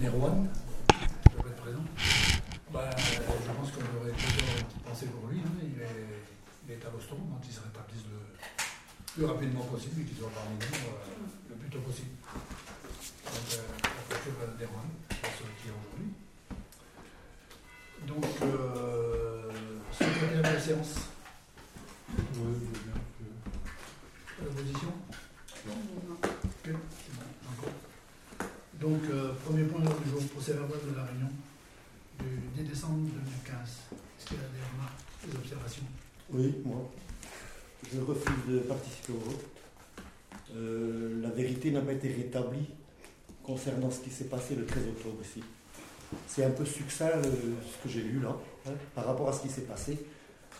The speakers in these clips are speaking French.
Nerwan, je doit être présent. Bah, je pense qu'on aurait plusieurs pensées pour lui. hein. Il, est, à l'hosto, donc il se rétablisse le plus rapidement possible et qu'il soit parmi nous euh, le plus tôt possible. Donc, euh, la culture Nerwan, pour ce qui est aujourd'hui. Donc, euh, secrétaire de la séance, Oui, je veux bien que- l'opposition Ok, c'est bon, encore. Donc, euh, premier point de l'ordre du jour, procès verbal de la réunion du 10 décembre 2015. Est-ce qu'il y a des remarques, des observations Oui, moi. Je refuse de participer au vote. Euh, la vérité n'a pas été rétablie concernant ce qui s'est passé le 13 octobre ici. C'est un peu succinct euh, ce que j'ai lu là, hein, par rapport à ce qui s'est passé.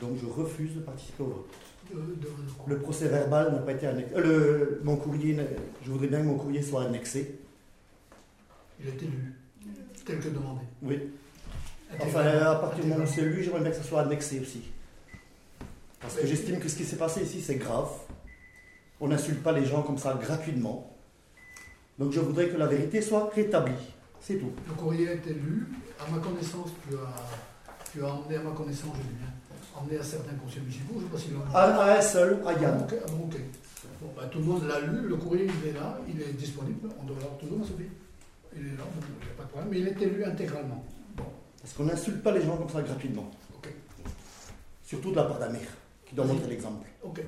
Donc je refuse de participer au vote. de, de- Le procès verbal n'a pas été annexé. euh, le- mon courrier, je voudrais bien que mon courrier soit annexé. Il a été lu, tel que demandé. Oui. Enfin, à partir du moment où c'est lu, j'aimerais bien que ça soit annexé aussi. Parce que j'estime que ce qui s'est passé ici, c'est grave. On n'insulte pas les gens comme ça gratuitement. Donc je voudrais que la vérité soit rétablie. C'est tout. Le courrier a été lu. À ma connaissance, tu as, tu as emmené à ma connaissance, je dis bien, emmené à certains conseils municipaux. Je ne sais pas s'il en a. À, un seul, à Yann. ok, ah bon, bah, tout le monde l'a lu, le courrier il est là, il est disponible, on doit l'avoir toujours, Sophie. Il est là, il n'y a pas de problème, mais il a été lu intégralement. Bon, Parce qu'on n'insulte pas les gens comme ça gratuitement. ok, Surtout de la part d'Amir, qui doit montrer l'exemple. ok.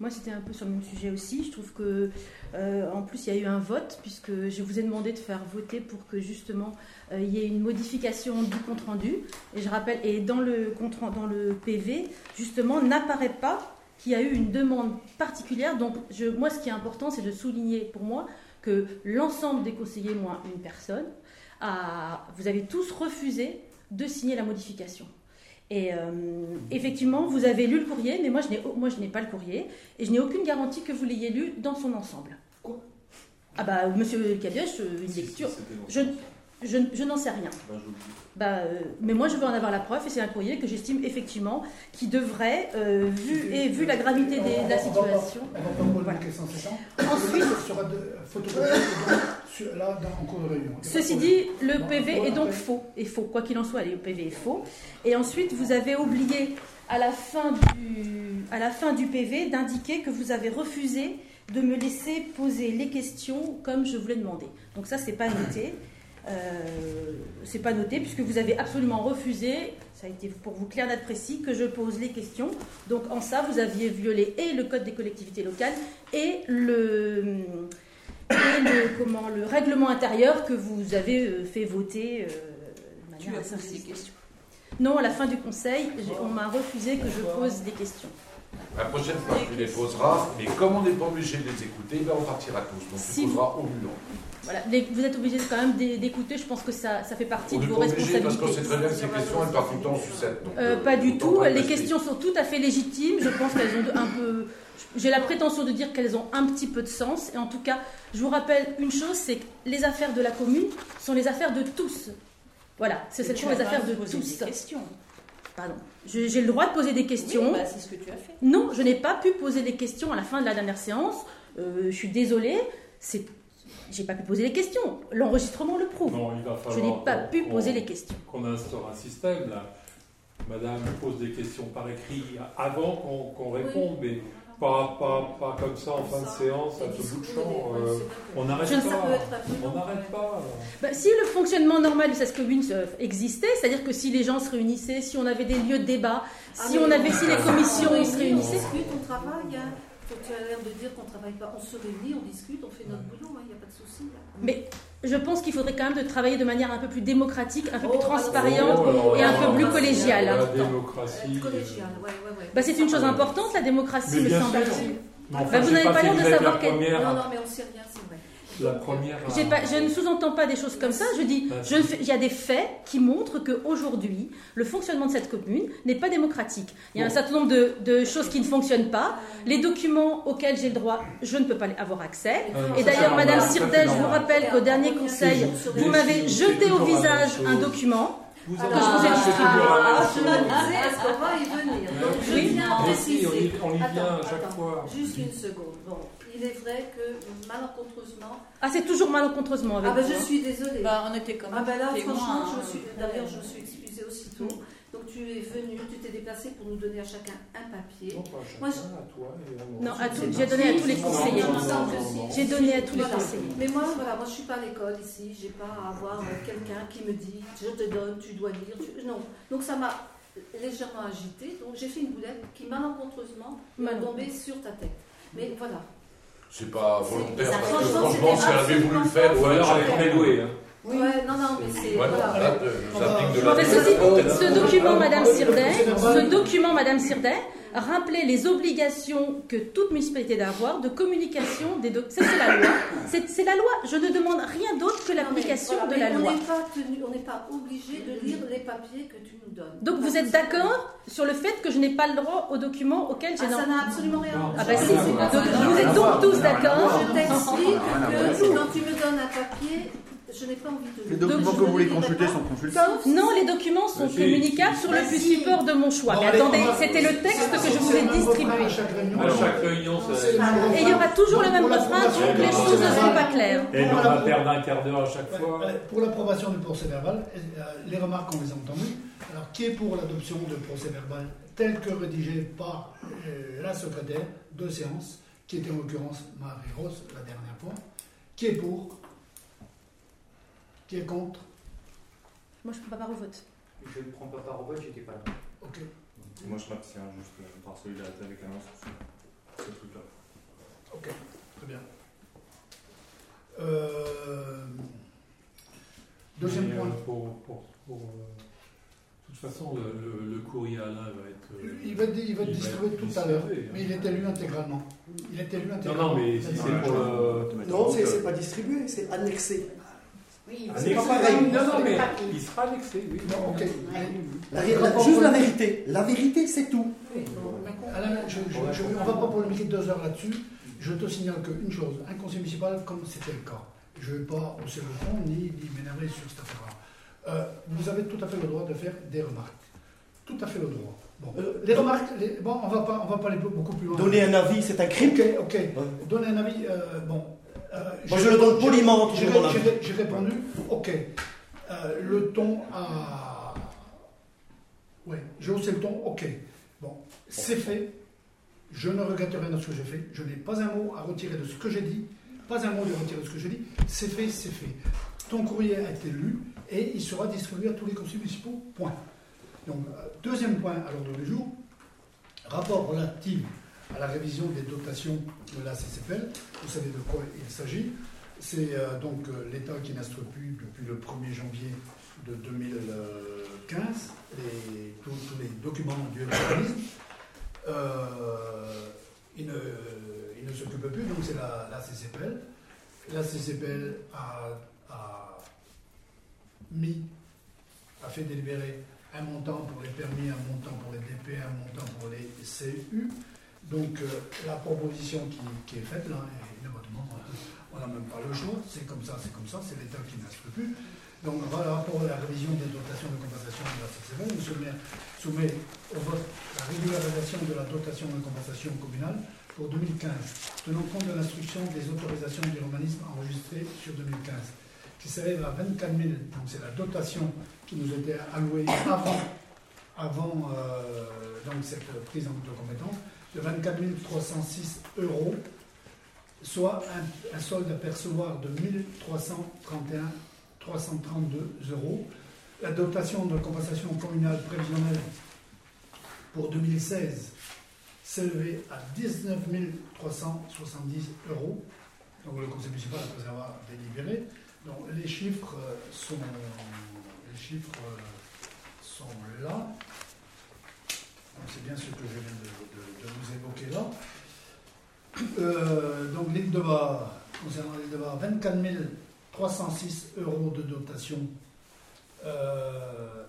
Moi, c'était un peu sur le même sujet aussi. Je trouve que, euh, en plus, il y a eu un vote, puisque je vous ai demandé de faire voter pour que justement euh, il y ait une modification du compte rendu. Et je rappelle, et dans le compte dans le PV, justement, n'apparaît pas qu'il y a eu une demande particulière. Donc, moi, ce qui est important, c'est de souligner pour moi que l'ensemble des conseillers, moins une personne, vous avez tous refusé de signer la modification. Et euh, effectivement, vous avez lu le courrier, mais moi je n'ai moi je n'ai pas le courrier et je n'ai aucune garantie que vous l'ayez lu dans son ensemble. Quoi? Ah bah Monsieur Cabioche, euh, une lecture. Je, je, je n'en sais rien. Bah, euh, mais moi je veux en avoir la preuve et c'est un courrier que j'estime effectivement qui devrait, euh, vu et vu la gravité des- de la situation. On va pas poser Voilà. une question sans ça? Ensuite, Ce sera de photocopié sur- là, dans, en cours de réunion. Ceci dit, le PV est donc après. faux. Est faux. Quoi qu'il en soit, le PV est faux. Et ensuite, vous avez oublié à la fin du, à la fin du PV d'indiquer que vous avez refusé de me laisser poser les questions comme je vous l'ai demandé. Donc ça, c'est pas noté. Euh, c'est pas noté puisque vous avez absolument refusé. Ça a été pour vous clair, net, précis que je pose les questions. Donc en ça, vous aviez violé et le code des collectivités locales et le et le, comment, le règlement intérieur que vous avez euh, fait voter euh, de Tu as posé des questions. Non, à la fin du conseil, on m'a refusé que je pose des questions. La prochaine fois, tu les poseras, mais comme on n'est pas obligé de les écouter, ben on partira tous. Donc Si tu poseras au mulon. Voilà. Les- vous êtes obligé quand même d'é- d'écouter, je pense que ça, ça fait partie On de vos obligé parce qu'on sait responsabilités. très bien que ces questions, elles partent tout le temps en sucette. donc, Euh, euh, pas du tout. pas Les questions sont tout à fait légitimes. Je pense qu'elles ont un peu. J'ai la prétention de dire qu'elles ont un petit peu de sens. Et en tout cas, je vous rappelle une chose c'est que les affaires de la commune sont les affaires de tous. Voilà, ce sont les affaires de tous. des questions. Pardon. J'ai le droit de poser des questions. Oui, bah, c'est ce que tu as fait. Non, je n'ai pas pu poser des questions à la fin de la dernière séance. Euh, je suis désolée. C'est, j'ai pas pu poser les questions. L'enregistrement le prouve. Non, il va falloir. Je n'ai pas pu poser les questions. Qu'on instaure un système, là. Madame pose des questions par écrit avant qu'on qu'on réponde, mais pas, pas, pas comme ça en fin de séance, à tout bout de champ. euh, on n'arrête ne pas. On n'arrête pas. Bah, si le fonctionnement normal de cette commune euh, existait, c'est-à-dire que si les gens se réunissaient, si on avait des lieux de débat, si on avait, si les commissions on se On réunissaient. discute, on travaille. Hein. Tu as l'air de dire qu'on travaille pas. On se réunit, on discute, on fait notre boulot. Pas de souci. là. Mais je pense qu'il faudrait quand même de travailler de manière un peu plus démocratique, un peu Oh, plus transparente. Oh, alors, et un peu plus collégiale. La Euh, démocratie. collégiale, ouais, ouais, ouais. Bah, c'est une chose importante, la démocratie, Mais me semble-t-il. Bah, vous n'avez pas l'air de savoir quelle- Non, non, mais on sait rien, c'est vrai. La première. à- J'ai pas- je ne sous-entends pas des choses comme ça. Je dis, Ah, il y a des faits qui montrent qu'aujourd'hui, le fonctionnement de cette commune n'est pas démocratique. Il y a un certain nombre de, de choses qui ne fonctionnent pas. Les documents auxquels j'ai le droit, je ne peux pas avoir accès. Ah, Et d'ailleurs, Madame Sirdel, je vous rappelle qu'au dernier conseil, vous m'avez jeté au visage un document Vous Alors, je vous ai Ah, je me disais, est-ce qu'on va y venir Donc, je viens préciser. si, on y, on y vient Attends, à chaque attends, fois. Juste une seconde. Bon, il est vrai que malencontreusement. Ah, c'est toujours malencontreusement avec Ah ben je hein. suis désolée. Bah, on était quand Ah ben là, franchement, je hein. suis. D'ailleurs, je me suis excusée aussitôt. Donc tu es venu, tu t'es déplacé pour nous donner à chacun un papier. Non, pas à chacun, Moi, je- à toi et. Non, à tout- j'ai donné à tous les conseillers. non, non, non, non. J'ai donné à tous les conseillers. Mais moi, voilà, moi je suis pas à l'école ici, j'ai pas à avoir euh, quelqu'un qui me dit je te donne, tu dois lire. tu- Non. Donc ça m'a légèrement agité. Donc j'ai fait une boulette qui malencontreusement m'a Malencontreusement. tombé sur ta tête. Mais voilà. C'est pas volontaire, parce que franchement, si elle avait voulu le faire, Ou alors avec chacun- Préloué. Hein. Ouais, non, non, mais c'est. Ouais, voilà. là, de la Mais ceci dit, ce document, Madame Sirdet, ce document, Madame Sirdet, rappelait les obligations que toute municipalité doit avoir de communication des doc- Ça, c'est la loi. C'est la loi. Je ne demande rien d'autre que l'application voilà, de la on loi. n'est pas tenu- on n'est pas obligé de lire les papiers que tu nous donnes. Donc vous êtes d'accord sur le fait que je n'ai pas le droit aux documents auxquels j'ai Ah, ça n'a absolument rien. Ah bah si, vous êtes donc tous d'accord Je t'explique que quand tu me donnes un papier, je n'ai pas envie de Les le documents Donc, que vous voulez consulter sont consultés. Sauf Non, les documents sont si. communicables sur le petit si. de mon choix. Mais attendez, c'était le texte que je vous ai distribué. à chaque réunion. À chaque. Et il y aura toujours le même refrain, donc les choses ne seront verbal. pas claires. Et on va perdre un quart d'heure à chaque fois. Pour l'approbation du procès verbal, euh, les remarques, on les a entendues. Alors, qui est pour l'adoption du procès verbal tel que rédigé par euh, la secrétaire de séance, qui était en l'occurrence Marie-Rose la dernière fois? Qui est pour? Qui est contre Moi, je ne prends pas part au vote. Je ne prends pas part au vote, j'étais pas là. Ok. Moi, je m'abstiens juste euh, par solidarité avec Alain sur ce, truc-là. Ok, très bien. Euh, deuxième Mais, point. euh, pour- pour- pour, euh, De toute façon, le, le- le courrier Alain va être. euh, Il va être, il va être il va distribué être tout à l'heure, hein. mais il est élu intégralement. Il est élu Non, intégralement. non, mais si c'est pour le. Non, c'est pas distribué, c'est annexé. Oui, Annexé. pas pareil. Non, non, mais il sera annexé, oui. Non, ok. La- la- juste la vérité. La vérité, c'est tout. Alain, je, je- je- on ne va pas polémiquer deux heures là-dessus. Je te signale qu'une chose, un conseil municipal, comme c'était le cas, je ne vais pas hausser le ton ni, ni m'énerver sur cette affaire-là. Euh, vous avez tout à fait le droit de faire des remarques. Tout à fait le droit. Bon, Euh, les remarques, les- bon, on va pas, on va pas aller beaucoup plus loin. Donner un avis, c'est un crime. Ok, ok. Donner un avis, euh, bon. Euh, Moi, je le donne poliment, J'ai répondu, ok. Euh, le ton a. Oui, j'ai haussé le ton, ok. Bon, c'est fait. Je ne regrette rien de ce que j'ai fait. Je n'ai pas un mot à retirer de ce que j'ai dit. Pas un mot à retirer de ce que j'ai dit. C'est fait, c'est fait. Ton courrier a été lu et il sera distribué à tous les conseils municipaux. Point. Donc, euh, deuxième point à l'ordre du jour rapport relatif à la révision des dotations de la CCPL. Vous savez de quoi il s'agit. C'est euh, donc euh, l'État qui n'instruit plus depuis le 1er janvier de 2015 les- tous, les documents du urbanisme. Euh, il ne, s'occupe plus, donc c'est la, la CCPL. La CCPL a, a mis, a fait délibérer un montant pour les permis, un montant pour les DP, un montant pour les CU. Donc euh, la proposition qui, est faite là, évidemment, on n'a même pas le choix, c'est comme ça, c'est comme ça, c'est l'État qui n'instruit plus. Donc voilà, pour la révision des dotations de compensation de la CCV, on soumet, soumet au vote la régularisation de la dotation de compensation communale pour 2015, tenant compte de l'instruction des autorisations d'urbanisme enregistrées sur 2015, qui s'élève à 24 000, donc c'est la dotation qui nous était allouée avant, avant euh, donc cette prise en de compétence, de 24 306 euros, soit un, solde à percevoir de 1331 332 euros. La dotation de compensation communale prévisionnelle pour 2016 s'élevait à 19 370 euros. Donc le conseil municipal après avoir délibéré. Donc les chiffres euh, sont, les chiffres euh, sont là. C'est bien ce que je viens de, de- vous évoquer là. Euh, donc l'île de Var, concernant l'île de Var, 24 306 euros de dotation. Euh,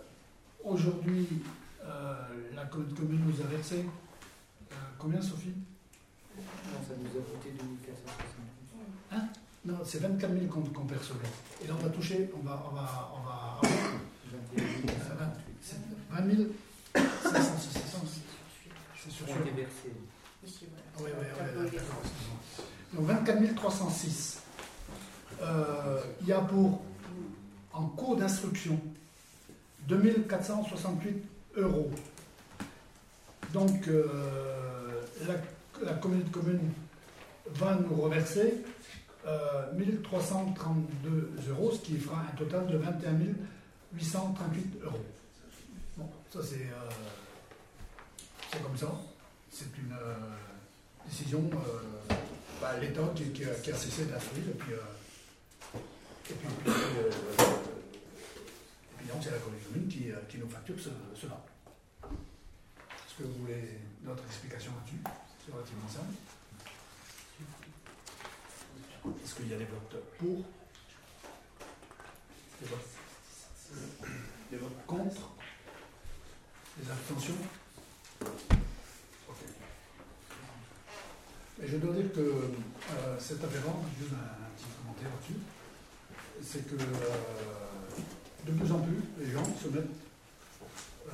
Aujourd'hui, euh, la co- commune nous a versé combien, Sophie? Non, ça nous a coûté 2460. Non, c'est 24 000 qu'on qu'on percevait. Et là, on va toucher, on va, on va, on va avoir C'est 20 506. Ont été versés. Ici, voilà. oui, oui. Donc 24 306. Euh, il y a pour, en cours d'instruction, 2468 euros. Donc euh, la, la commune de commune va nous reverser euh, 1332 euros, ce qui fera un total de 21 838 euros. Bon, ça c'est euh, c'est comme ça. C'est une euh, décision, euh, bah, l'État qui, a, cessé d'instruire, et puis, euh, et puis, puis, et puis donc c'est la commune qui, qui nous facture ce- cela. Est-ce que vous voulez notre explication là-dessus? C'est relativement simple. Est-ce qu'il y a des votes pour? Des votes, des votes contre? Des abstentions? Je dois dire que euh, cet avénement, juste un, un petit commentaire là-dessus, c'est que euh, de plus en plus, les gens se mettent euh,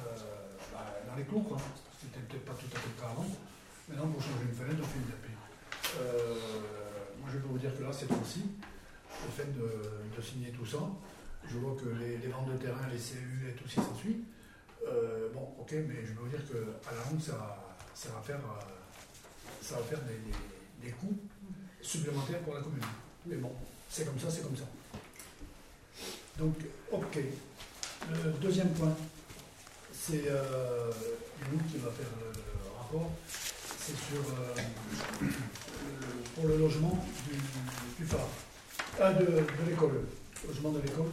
bah, dans les clous, quoi. C'était peut-être pas tout à fait le cas avant. Maintenant, pour changer une fenêtre, on fait une DP. Euh, moi, je peux vous dire que là, c'est aussi le fait de, signer tout ça. Je vois que les, ventes de terrain, les CU et tout ce qui s'ensuit. Bon, ok, mais je peux vous dire qu'à la longue, ça, ça va faire, ça va faire des, des- coûts supplémentaires pour la commune. Mais bon, c'est comme ça, c'est comme ça. Donc, ok. Le deuxième point, c'est euh, nous qui va faire le, rapport. C'est sur euh, pour le logement du, du phare, Ah, de, de l'école, logement de l'école.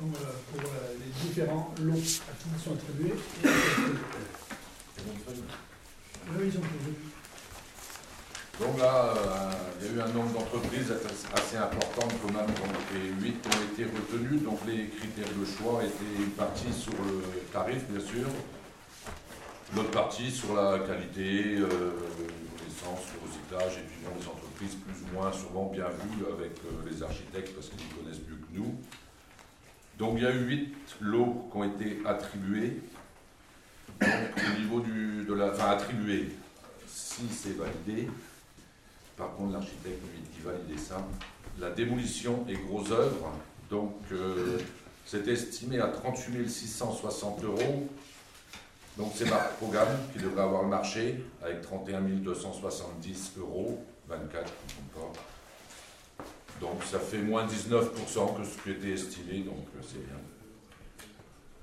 Donc euh, pour euh, les différents lots à qui ils sont attribués. ils ont. Donc là, euh, il y a eu un nombre d'entreprises assez important quand même, les 8 ont été retenus, donc les critères de choix étaient une partie sur le tarif bien sûr, l'autre partie sur la qualité, euh, le recyclage, et puis bon, les entreprises plus ou moins sûrement bien vues avec euh, les architectes parce qu'ils connaissent mieux que nous. Donc il y a eu 8 lots qui ont été attribués. Donc, au niveau du, de la, enfin attribués, si c'est validé, par contre, l'architecte, lui, qui validait ça. La démolition et gros œuvres, donc euh, c'est estimé à 38 660 euros. Donc c'est Marc Programme qui devrait avoir le marché avec 31 270 euros, 24, je ne comprends pas. Donc ça fait moins 19% que ce qui était estimé, donc euh, c'est bien.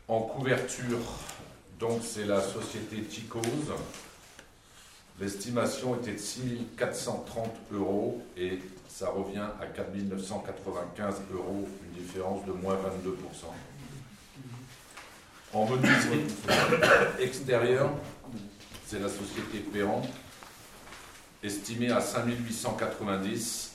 En couverture, donc c'est la société Ticose. L'estimation était de 6 430 euros et ça revient à 4 995 euros, une différence de moins 22%. En menuiserie extérieure, c'est la société Perron, estimée à 5 890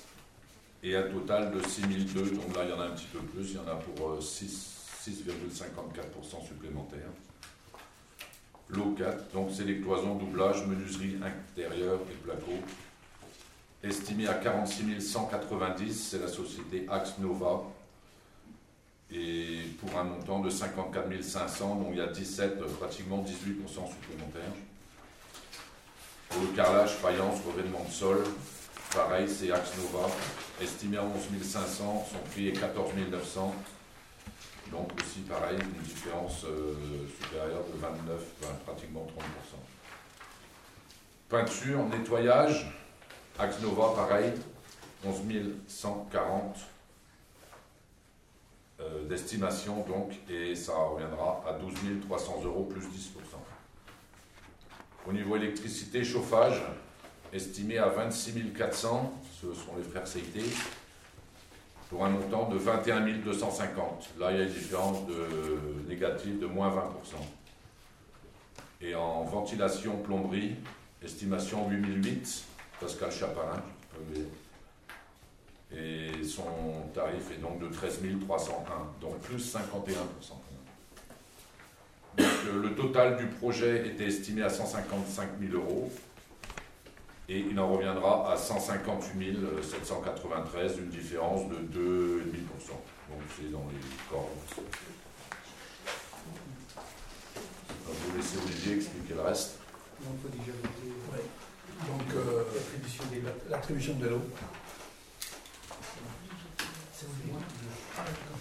et un total de 6 002. Donc là, il y en a un petit peu plus, il y en a pour euh, 6 6,54% supplémentaires. Lot 4, donc c'est les cloisons, doublage, menuiserie intérieure et placo. Estimé à 46 190, c'est la société Axe Nova. Et pour un montant de 54 500, donc il y a 17, pratiquement 18% supplémentaires. Pour le carrelage, faïence, revêtement de sol, pareil, c'est Axe Nova. Estimé à 11 500, son prix est 14 900. Donc aussi pareil, une différence euh, supérieure de 29, enfin, pratiquement 30%. Peinture, nettoyage, Axe Nova pareil, 11 140 euh, d'estimation donc, et ça reviendra à 12 300 euros plus 10%. Au niveau électricité, chauffage, estimé à 26 400, ce sont les frères CIT, pour un montant de 21 250. Là, il y a une différence de négative de moins 20%. Et en ventilation, plomberie, estimation 8008, Pascal Chaparin. Et son tarif est donc de 13 301, donc plus 51%. Donc, euh, le total du projet était estimé à 155 000 euros et il en reviendra à 158 793, une différence de 2,5%. Donc c'est dans les corps. laisser Olivier expliquer le reste. Donc, il faut déjà voter Ouais. Donc, euh, l'attribution. Ah, d'accord.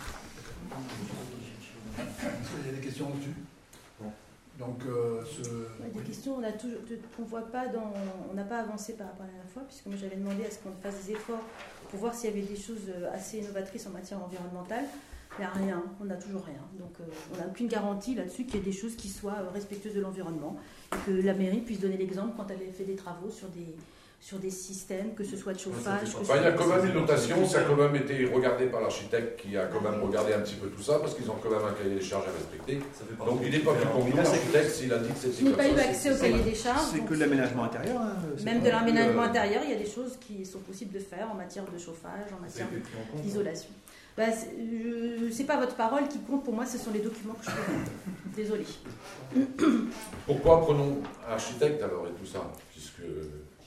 Est-ce qu'il y a des questions là-dessus Non. Donc, euh, ce. Des questions, on a toujours, qu'on voit pas dans, on n'a pas avancé par rapport à la dernière fois, puisque moi j'avais demandé à ce qu'on fasse des efforts pour voir s'il y avait des choses euh, assez innovatrices en matière environnementale. Il n'y a rien, on n'a toujours rien. Donc euh, on n'a aucune garantie là-dessus qu'il y ait des choses qui soient euh, respectueuses de l'environnement que la mairie puisse donner l'exemple quand elle fait des travaux sur des, sur des systèmes, que ce soit de chauffage. que Enfin, il y a quand même une notation, ça a quand même été regardé par l'architecte qui a quand même regardé un petit peu tout ça, parce qu'ils ont quand même un cahier des charges à respecter. Donc il n'est pas plus critères. con que nous, l'architecte, s'il a dit que c'était Je n'ai pas eu c'est- accès au c'est cahier des charges. C'est que de l'aménagement intérieur. hein, c'est Même de l'aménagement euh, intérieur, il y a des choses qui sont possibles de faire en matière de chauffage, en matière d'isolation. Bah, c'est c'est pas votre parole qui compte pour moi, ce sont les documents que je peux Désolée. Pourquoi prenons architecte alors et tout ça? Puisque.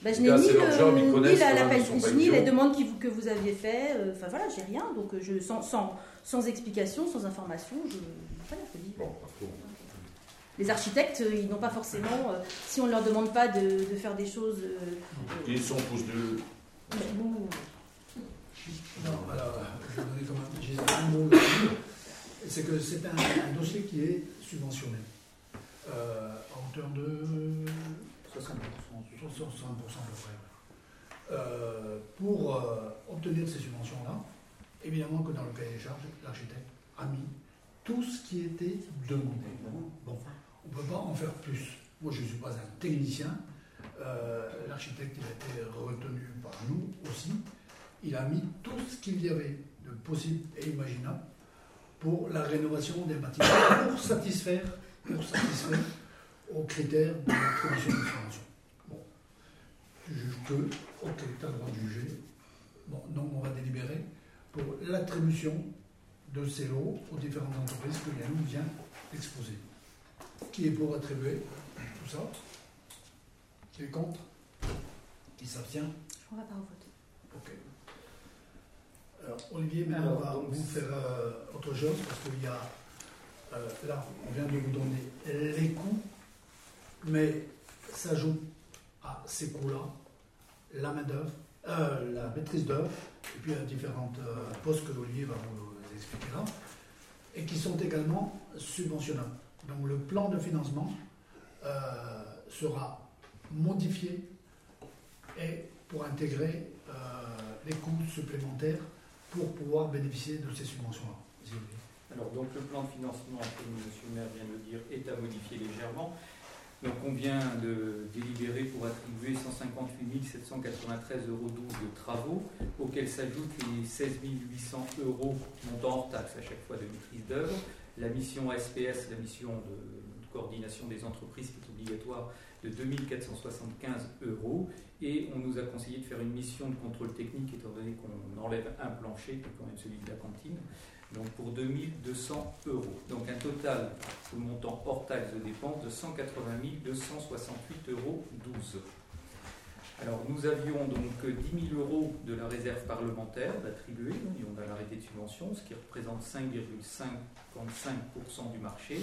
Bah, je n'ai ni, job, le- ni la, la ni les demandes qui vous- que vous aviez fait. euh, Enfin voilà, j'ai rien. Donc euh, je, sans, sans, sans explication, sans information, je, voilà, je dis. Bon. Les architectes, euh, ils n'ont pas forcément, euh, si on ne leur demande pas de, de faire des choses. euh, Ils sont tous deux. euh, bon, Non, alors, je vais donner quand même j'ai un mot. C'est que c'est un, un dossier qui est subventionné euh, à hauteur de 60%. 60% à peu près. Euh, pour euh, obtenir ces subventions-là, évidemment que dans le cahier des charges, l'architecte a mis tout ce qui était demandé. Bon, on ne peut pas en faire plus. Moi, je ne suis pas un technicien. Euh, L'architecte, il a été retenu par nous aussi. Il a mis tout ce qu'il y avait de possible et imaginable pour la rénovation des bâtiments, pour satisfaire, pour satisfaire aux critères de la commission de subvention. Bon, tu juges que, ok, tu as le droit de juger. Bon, donc on va délibérer pour l'attribution de ces lots aux différentes entreprises que Yannou vient d'exposer. Qui est pour attribuer tout ça? Qui est contre? Qui s'abstient? On va pas au vote. Ok. Alors, Olivier, maintenant, on va vous faire euh, autre chose parce qu'il y a. euh, là, on vient de vous donner les coûts, mais s'ajoute à ces coûts-là la main-d'œuvre, euh, la maîtrise d'œuvre, et puis il y a différents euh, postes que Olivier va vous expliquer là, et qui sont également subventionnables. Donc, le plan de financement euh, sera modifié et pour intégrer euh, les coûts supplémentaires pour pouvoir bénéficier de ces subventions-là. Alors, donc, le plan de financement, comme M. le maire vient de le dire, est à modifier légèrement. Donc, on vient de délibérer pour attribuer 158 793,12 euros de travaux, auxquels s'ajoutent les 16 800 euros montant hors taxe à chaque fois de maîtrise d'œuvre. La mission SPS, la mission de coordination des entreprises qui est obligatoire, de 2475 euros. Et on nous a conseillé de faire une mission de contrôle technique, étant donné qu'on enlève un plancher, qui est quand même celui de la cantine, donc pour 2200 euros. Donc un total de montant hors taxe de dépenses de 180 268 euros 12. Alors nous avions donc 10 000 euros de la réserve parlementaire d'attribuer, et on a l'arrêté de subvention, ce qui représente 5,55% du marché.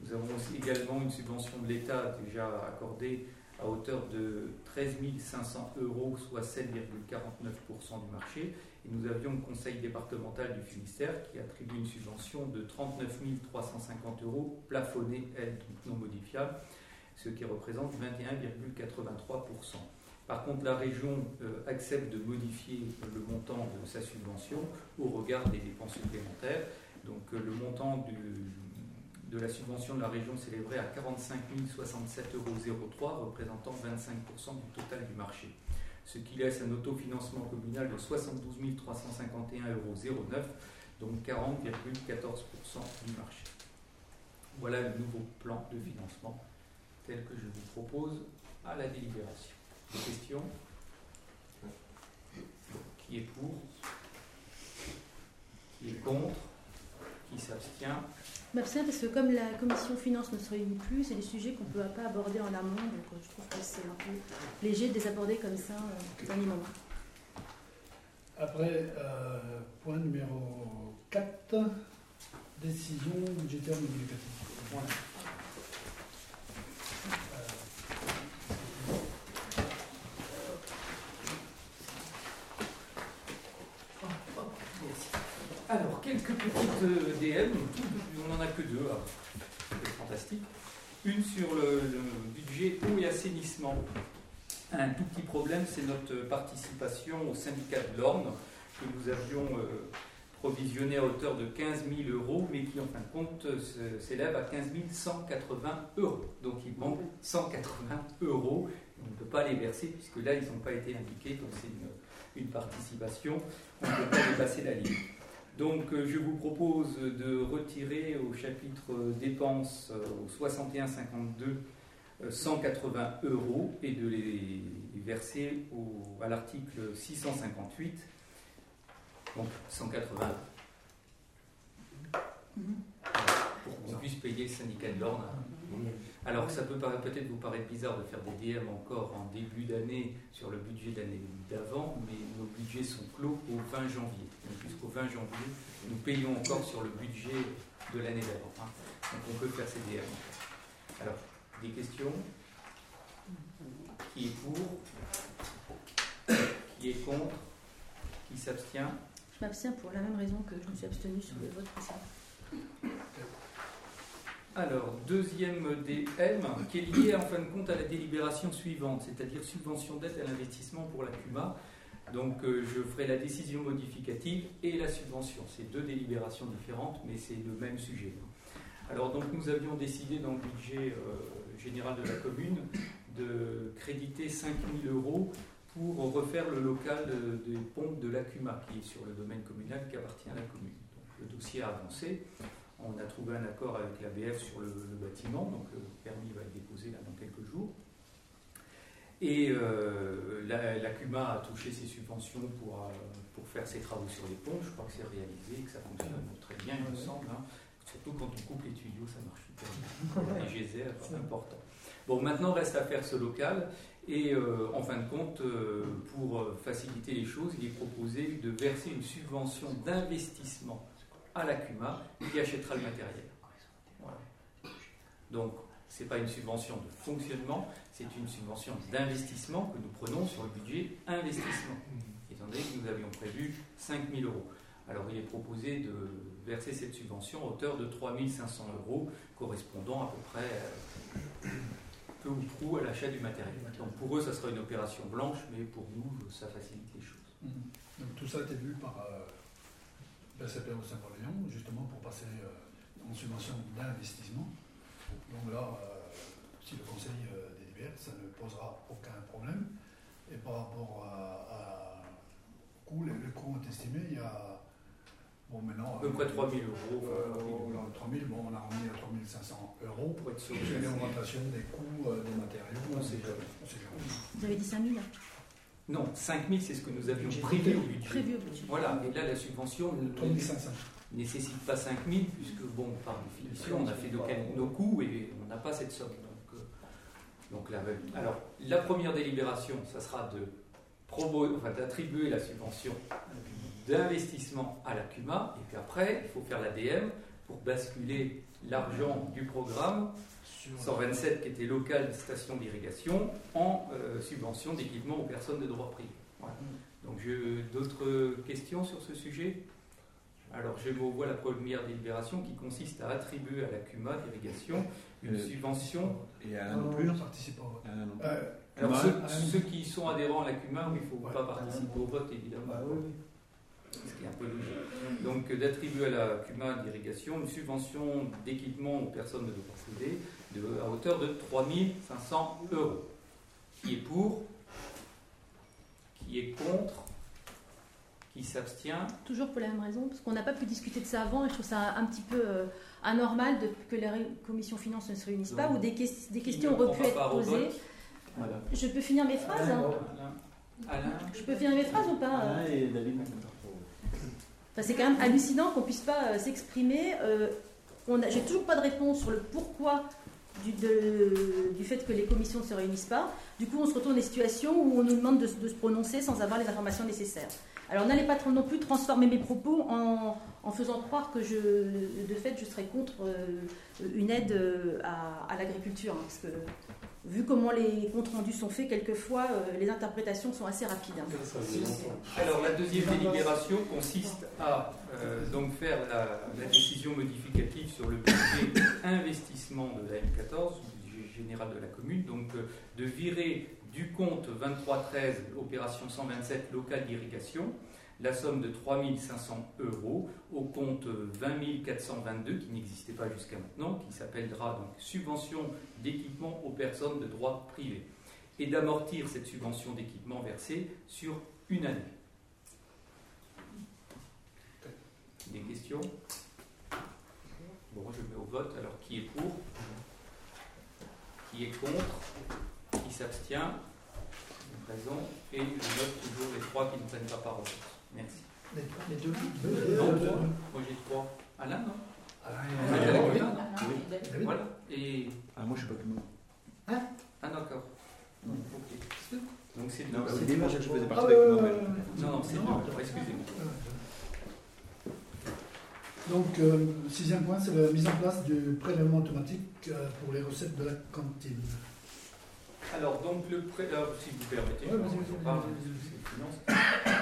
Nous avons aussi également une subvention de l'État déjà accordée à hauteur de 13 500 euros, soit 7,49% du marché. Nous avions le conseil départemental du Finistère qui attribue une subvention de 39 350 euros, plafonnée, elle, donc non modifiable, ce qui représente 21,83%. Par contre, la région euh, accepte de modifier le montant de sa subvention au regard des dépenses supplémentaires. Donc euh, le montant de la subvention de la région s'élèverait à 45 067,03 euros, représentant 25% du total du marché. Ce qui laisse un autofinancement communal de 72 351,09 euros, donc 40,14% du marché. Voilà le nouveau plan de financement tel que je vous propose à la délibération. Des questions? Qui est pour? Qui est contre? Qui s'abstient? M'abstient parce que comme la commission finance ne se réunit plus, c'est des sujets qu'on ne peut pas aborder en amont, donc euh, je trouve que c'est un peu léger de les aborder comme ça euh, au dernier moment. Après, euh, point numéro 4, décision budgétaire modificative. Voilà. Alors, quelques petites euh, DM, on n'en a que deux, hein. c'est fantastique. Une sur le, budget eau et assainissement. Un tout petit problème, c'est notre participation au syndicat de l'Orne, que nous avions euh, provisionné à hauteur de 15 000 euros, mais qui en fin de compte s'élève à 15 180 euros. Donc il manque 180 euros. On ne peut pas les verser, puisque là, ils n'ont pas été indiqués, donc c'est une, une, participation. On ne peut pas dépasser la ligne. Donc euh, je vous propose de retirer au chapitre dépenses euh, au 61-52 180 euh, euros et de les verser à l'article 658, donc 180 pour qu'on puisse payer le syndicat de l'ordre. Alors ça peut peut-être vous paraître bizarre de faire des DM encore en début d'année sur le budget d'année d'avant, mais nos budgets sont clos au 20 janvier. Jusqu'au 20 janvier, nous payons encore sur le budget de l'année d'avant. Hein. Donc on peut faire ces DM. Alors, des questions? Qui est pour? Qui est contre? Qui s'abstient? Je m'abstiens pour la même raison que je me suis abstenu sur le vote précédent. Alors, deuxième DM, qui est lié en fin de compte à la délibération suivante, c'est-à-dire subvention d'aide à l'investissement pour la CUMA. Donc, euh, je ferai la décision modificative et la subvention. C'est deux délibérations différentes, mais c'est le même sujet. Alors, donc, nous avions décidé dans le budget euh, général de la commune de créditer 5 000 euros pour refaire le local des pompes de la CUMA, qui est sur le domaine communal qui appartient à la commune. Donc, le dossier a avancé. On a trouvé un accord avec l'ABF sur le, bâtiment, donc le permis va être déposé là dans quelques jours. Et euh, la, CUMA a touché ses subventions pour, euh, pour faire ses travaux sur les ponts. Je crois que c'est réalisé, que ça fonctionne très bien, il me semble. Hein. Surtout quand on coupe les tuyaux, ça marche super bien. Les geysers, c'est important. Bon, maintenant reste à faire ce local. Et euh, en fin de compte, pour faciliter les choses, il est proposé de verser une subvention d'investissement à la CUMA qui achètera le matériel. Donc, ce n'est pas une subvention de fonctionnement, c'est une subvention d'investissement que nous prenons sur le budget investissement, étant donné que nous avions prévu 5 000 euros. Alors, il est proposé de verser cette subvention à hauteur de 3 500 euros, correspondant à peu près euh, peu ou prou à l'achat du matériel. Donc, pour eux, ça sera une opération blanche, mais pour nous, ça facilite les choses. Mmh. Donc, tout ça a été vu par. Euh, PCP au Saint-Paul-Léon, justement pour passer euh, en subvention d'investissement. Donc là, euh, si le Conseil euh, délibère, ça ne posera aucun problème. Et par rapport à, coût, les, coûts ont estimé, il y a. Bon, maintenant. À peu près 3 000 euros. 3 000, bon, on a remis à 3 500 euros. Pour être sûr. C'est l'augmentation des coûts des matériaux. On sait Vous avez dit 5 000 non, 5 000, c'est ce que nous avions prévu au budget. Voilà, et là, la subvention ne nécessite pas 5 000, puisque, bon, par définition, on a fait nos coûts et on n'a pas cette somme. Donc, euh, donc là, alors, la première délibération, ça sera de enfin, d'attribuer la subvention d'investissement à la CUMA, et puis après, il faut faire l'ADM pour basculer l'argent du programme 127 qui était local de station d'irrigation en euh, subvention d'équipement aux personnes de droit privé. Mm. Donc d'autres questions sur ce sujet? Alors je vous vois la première délibération qui consiste à attribuer à la CUMA d'irrigation une euh, subvention. Et à un non plus participant euh, Alors ceux, qui sont adhérents à la CUMA, il ne faut pas participer au vote évidemment. Bah ce qui est un peu logique. Donc d'attribuer à la CUMA d'irrigation une subvention d'équipement aux personnes de droit privé de, à hauteur de 3500 euros. Qui est pour Qui est contre Qui s'abstient Toujours pour la même raison, parce qu'on n'a pas pu discuter de ça avant et je trouve ça un petit peu euh, anormal de, que la commission finance ne se réunisse pas ou des, des questions auraient pu être posées. Je peux finir mes phrases hein Alain. Je peux finir mes phrases ou pas Alain et David. c'est quand même hallucinant qu'on ne puisse pas euh, s'exprimer. Euh, J'ai toujours pas de réponse sur le pourquoi du, fait que les commissions ne se réunissent pas. Du coup, on se retrouve dans des situations où on nous demande de, se prononcer sans avoir les informations nécessaires. Alors, n'allez pas non plus transformer mes propos en, faisant croire que, je, de fait, je serais contre euh, une aide euh, à, l'agriculture. Hein, vu comment les comptes rendus sont faits, quelquefois euh, les interprétations sont assez rapides. hein. Alors la deuxième délibération consiste à euh, donc faire la, la décision modificative sur le budget investissement de la M14, du budget général de la commune, donc euh, de virer du compte 2313 opération 127 locale d'irrigation la somme de 3 500 euros au compte 20 422 qui n'existait pas jusqu'à maintenant, qui s'appellera donc subvention d'équipement aux personnes de droit privé, et d'amortir cette subvention d'équipement versée sur une année. Des questions? Bon, je mets au vote. Alors, qui est pour? Qui est contre? Qui s'abstient? Présent? Et je note toujours les trois qui ne prennent pas parole. Merci. Les, les deux Non, trois. Moi j'ai trois. Alain, non Alain Ah, et- il y a la oui. commune, non Oui. David Voilà. Et. Ah, moi je suis pas comme Ah, d'accord. Ok. Donc c'est deux. Non, C'est des matchs. je faisais Ah, partie avec ouais, moi. Non, non, c'est Non, deux. Excusez-moi. Donc, euh, sixième point, c'est la mise en place du prélèvement automatique euh, pour les recettes de la cantine. Alors, donc, le pré... alors, si vous permettez, parle.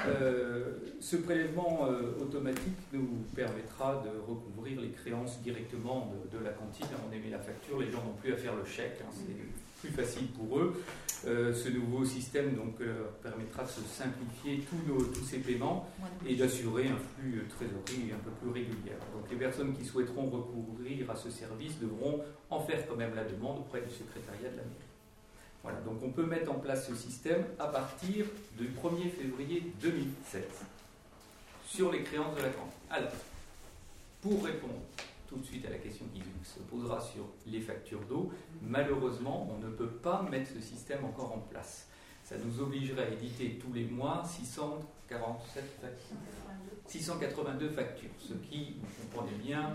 Euh, ce prélèvement euh, automatique nous permettra de recouvrir les créances directement de, de la cantine. On émet la facture, les gens n'ont plus à faire le chèque, hein, c'est plus facile pour eux. Euh, ce nouveau système donc, euh, permettra de se simplifier tous, nos- tous ces paiements et d'assurer un flux de trésorerie un peu plus régulier. Donc les personnes qui souhaiteront recourir à ce service devront en faire quand même la demande auprès du secrétariat de la mairie. Donc on peut mettre en place ce système à partir du 1er février 2007 sur les créances de la cantine. Alors, pour répondre tout de suite à la question qui se posera sur les factures d'eau, malheureusement, on ne peut pas mettre ce système encore en place. Ça nous obligerait à éditer tous les mois 647 factures. 682 factures, ce qui, vous comprenez bien,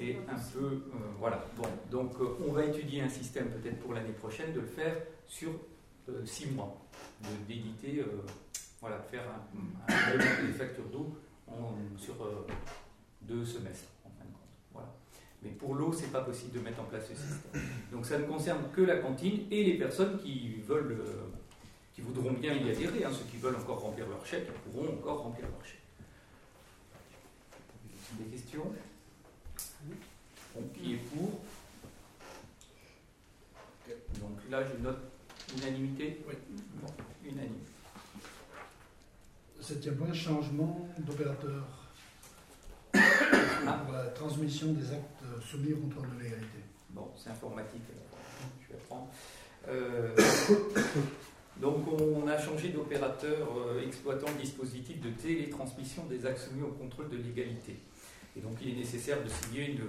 est un peu... euh, voilà. Bon, donc euh, on va étudier un système peut-être pour l'année prochaine de le faire sur 6 mois, de- d'éditer, euh, voilà, de faire un, un règlement des factures d'eau sur euh, deux semestres, en fin de compte. Voilà. Mais pour l'eau, c'est pas possible de mettre en place ce système. Donc ça ne concerne que la cantine et les personnes qui veulent, euh, qui voudront bien y adhérer. hein. Ceux qui veulent encore remplir leur chèque ils pourront encore remplir leur chèque. Des questions? Qui est pour? Donc là, je note unanimité. Oui. Bon, unanime. Septième point, changement d'opérateur Ah. pour la transmission des actes euh, soumis au contrôle de légalité. Bon, c'est informatique, alors, je vais apprendre. Euh, donc, on a changé d'opérateur euh, exploitant le dispositif de télétransmission des actes soumis au contrôle de légalité. Et donc, il est nécessaire de signer une-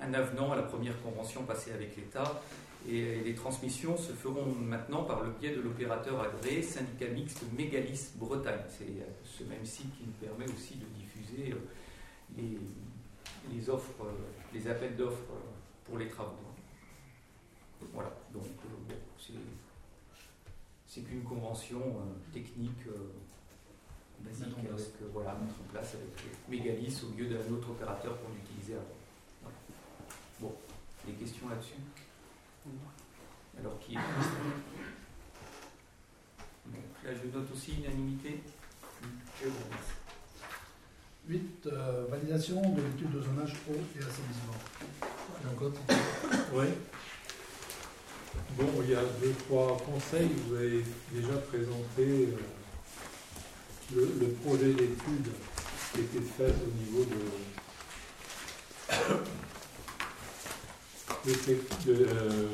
un avenant à la première convention passée avec l'État. Et les transmissions se feront maintenant par le biais de l'opérateur agréé syndicat mixte Mégalis Bretagne. C'est euh, ce même site qui nous permet aussi de diffuser euh, les, les offres, euh, les appels d'offres euh, pour les travaux. Voilà, donc euh, c'est, qu'une convention euh, technique euh, basique avec, euh, voilà, mettre en place avec euh, Mégalis au lieu d'un autre opérateur qu'on utilisait avant. Voilà. Bon, des questions là-dessus? Alors qui est Donc, Là je note aussi unanimité. Je vous remercie. 8. validation de l'étude de zonage eau et assainissement. Oui. Bon, il y a deux, trois conseils. Vous avez déjà présenté euh, le, le projet d'étude qui était fait au niveau de, de- de, euh,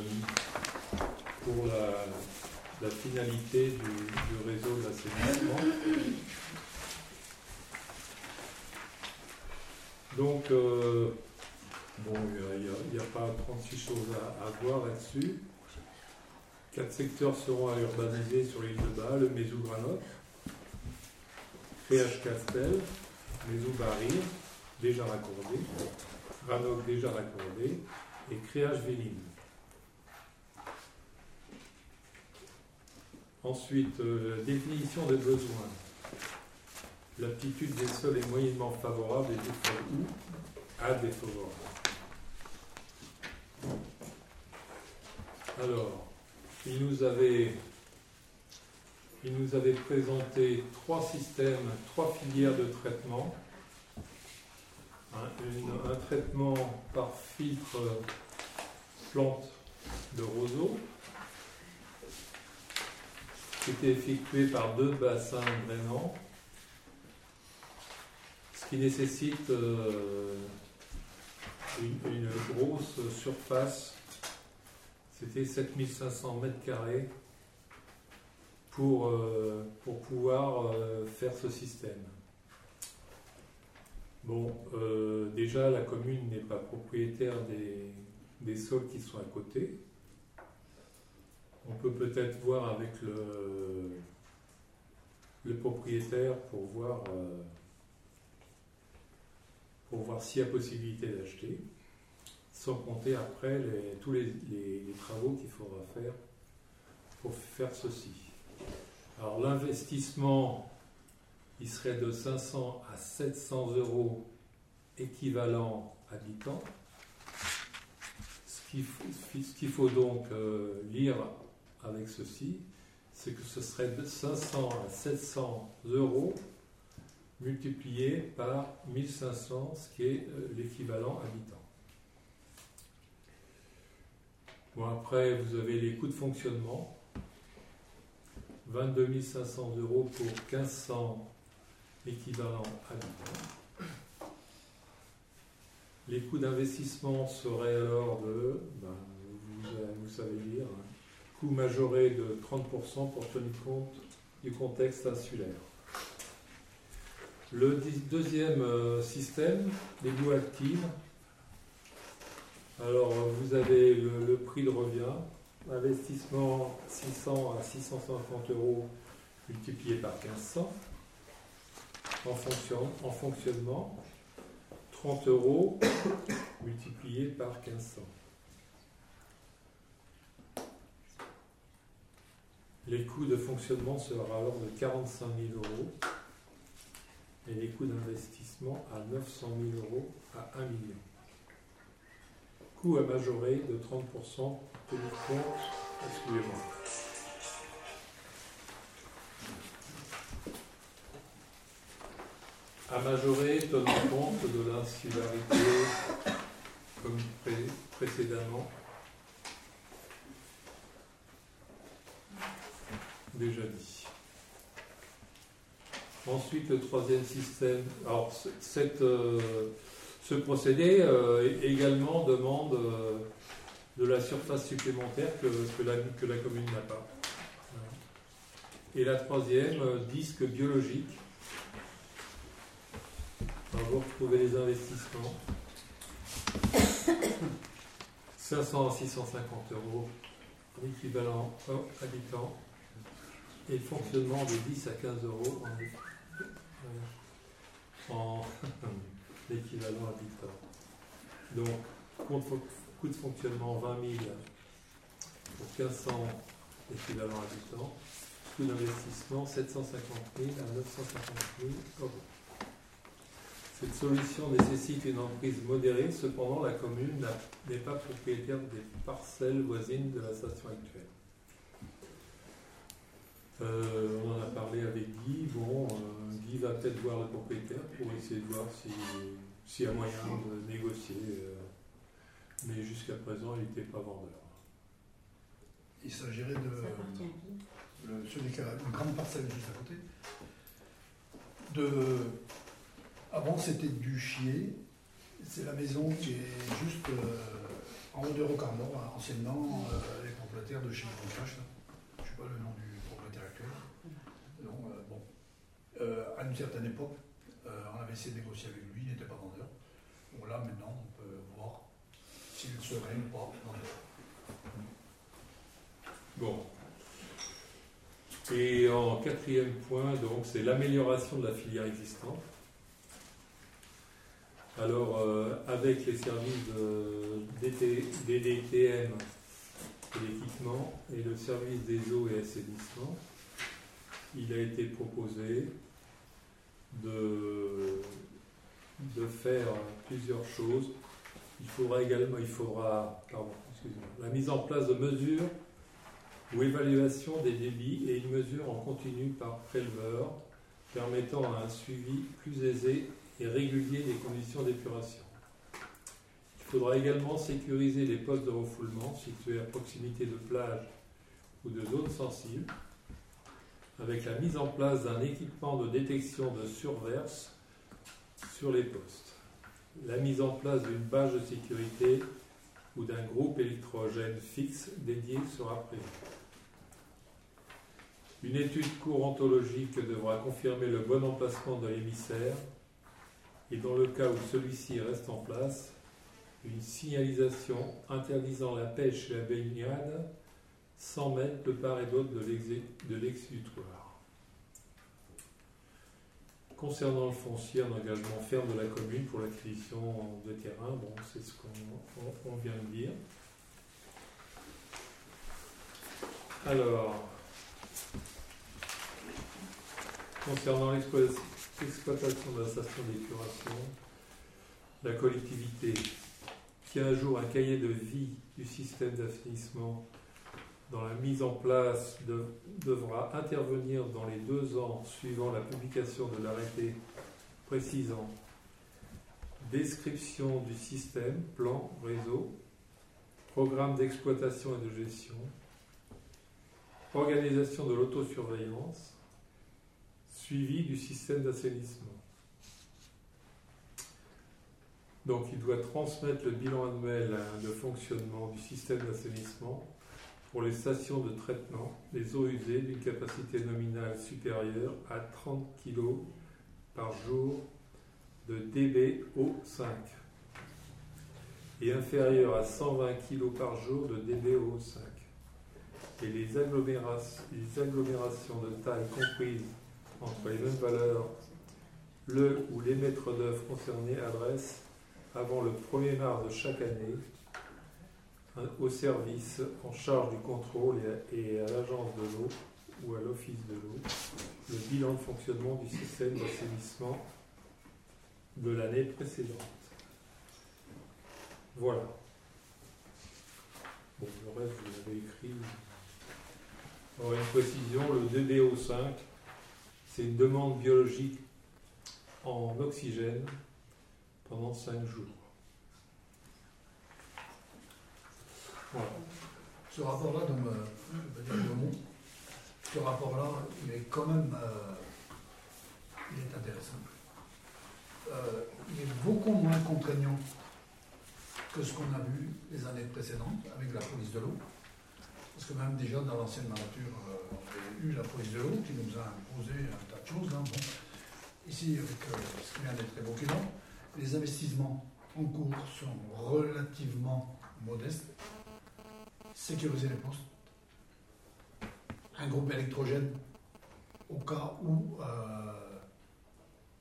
pour la, finalité du, réseau d'assainissement. Donc, euh, Bon, il n'y a, pas 36 choses à, voir là-dessus. Quatre secteurs seront à urbaniser sur l'île de Bas, le Mézou Granotte, Créage Castel, Mézou Barry, déjà raccordé, Granoc déjà raccordé, et Créage Véline. Ensuite, euh, définition des besoins. L'aptitude des sols est moyennement favorable et défavorable. Alors, il nous avait présenté trois systèmes, trois filières de traitement. Un, traitement par filtre plante de roseau, qui était effectué par deux bassins drainants, ce qui nécessite euh, une, grosse surface, c'était 7500 mètres carrés pour, euh, pouvoir euh, faire ce système. Bon, euh, déjà la commune n'est pas propriétaire des, des sols qui sont à côté. On peut peut-être voir avec le, le propriétaire pour voir, euh, voir s'il y a possibilité d'acheter, sans compter après tous les- les travaux qu'il faudra faire pour faire ceci. Alors l'investissement, il serait de 500 à 700 euros équivalent habitant. Ce qu'il faut, donc euh, lire avec ceci, c'est que ce serait de 500 à 700 euros multiplié par 1500, ce qui est euh, l'équivalent habitant. Bon, après, vous avez les coûts de fonctionnement. 22 500 euros pour 1500 équivalents habitants. Les coûts d'investissement seraient alors de, ben, vous, savez lire, hein, coût majoré de 30% pour tenir compte du contexte insulaire. Le deuxième euh, système, les goûts actives. Alors, vous avez le, le prix de revient, investissement 600 à 650 euros multiplié par 1500 en, fonction, en fonctionnement. 30 euros multiplié par 1500. Les coûts de fonctionnement seront alors de 45 000 euros et les coûts d'investissement à 900 000 euros à 1 million. Coût à majorer de 30% pour tenir compte, excusez-moi. À majorer, tenant compte de l'insularité, comme pré- précédemment déjà dit. Ensuite, le troisième système. Alors, ce- euh, procédé euh, également demande euh, de la surface supplémentaire que, que la, que la commune n'a pas. Et la troisième, disque biologique. Vous retrouver les investissements. 500 à 650 euros l'équivalent hors habitant et fonctionnement de 10 à 15 euros en, en l'équivalent habitant. Donc, coût de, fonctionnement 20 000 pour 1500 équivalents habitants, coût d'investissement 750 000 à 950 000 euros. Cette solution nécessite une emprise modérée, cependant la commune n'est pas propriétaire des parcelles voisines de la station actuelle. Euh, on en a parlé avec Guy. Bon, euh, Guy va peut-être voir le propriétaire pour essayer de voir si- s'il y a moyen de négocier. euh, mais jusqu'à présent, il n'était pas vendeur. Il s'agirait de. le- une grande parcelle juste à côté. De, avant, c'était du chier. C'est la maison qui est juste euh, en haut de Rocardor, hein, anciennement euh, les propriétaires de chez Concache. Je ne sais pas le nom du propriétaire actuel. Donc, euh, bon. À une certaine époque, on avait essayé de négocier avec lui, il n'était pas vendeur. Bon, là, maintenant, on peut voir s'il serait ou pas vendeur. Bon. Et en quatrième point, donc, c'est l'amélioration de la filière existante. Alors, euh, avec les services DDTM et l'équipement et le service des eaux et assainissement, il a été proposé de, faire plusieurs choses. Il faudra également, il faudra, la mise en place de mesures ou évaluation des débits et une mesure en continu par préleveur permettant un suivi plus aisé et régulier des conditions d'épuration. Il faudra également sécuriser les postes de refoulement situés à proximité de plages ou de zones sensibles avec la mise en place d'un équipement de détection de surverse sur les postes, la mise en place d'une bâche de sécurité ou d'un groupe électrogène fixe dédié sera prévue. Une étude courantologique devra confirmer le bon emplacement de l'émissaire et dans le cas où celui-ci reste en place, une signalisation interdisant la pêche et la baignade 100 mètres de part et d'autre de l'exutoire. Concernant le foncier, un engagement ferme de la commune pour l'acquisition de terrain, bon, c'est ce qu'on vient de dire. Alors, concernant l'exploitation de la station d'épuration, la collectivité tient à jour un cahier de vie du système d'assainissement dans la mise en place devra intervenir dans les deux ans suivant la publication de l'arrêté précisant description du système, plan, réseau, programme d'exploitation et de gestion, organisation de l'autosurveillance, suivi du système d'assainissement. Donc il doit transmettre le bilan annuel de fonctionnement du système d'assainissement pour les stations de traitement des eaux usées d'une capacité nominale supérieure à 30 kg par jour de DBO5 et inférieure à 120 kg par jour de DBO5 et les agglomérations, les agglomérations de taille comprises entre les mêmes valeurs, le ou les maîtres d'œuvre concernés adressent avant le 1er mars de chaque année au service en charge du contrôle et à, l'agence de l'eau ou à l'office de l'eau le bilan de fonctionnement du système d'assainissement de l'année précédente. Voilà. Bon, le reste, vous l'avez écrit. Alors, une précision, le DBO5, c'est une demande biologique en oxygène pendant 5 jours. Ce rapport-là, euh, ce rapport-là, il est quand même euh, il est intéressant. Euh, il est beaucoup moins contraignant que ce qu'on a vu les années précédentes avec la police de l'eau. Parce que même déjà dans l'ancienne nature, on avait eu la police de l'eau qui nous a imposé un tas de choses. Hein. ici, avec ce qui vient d'être évoqué les investissements en cours sont relativement modestes sécuriser les postes, un groupe électrogène au cas où euh,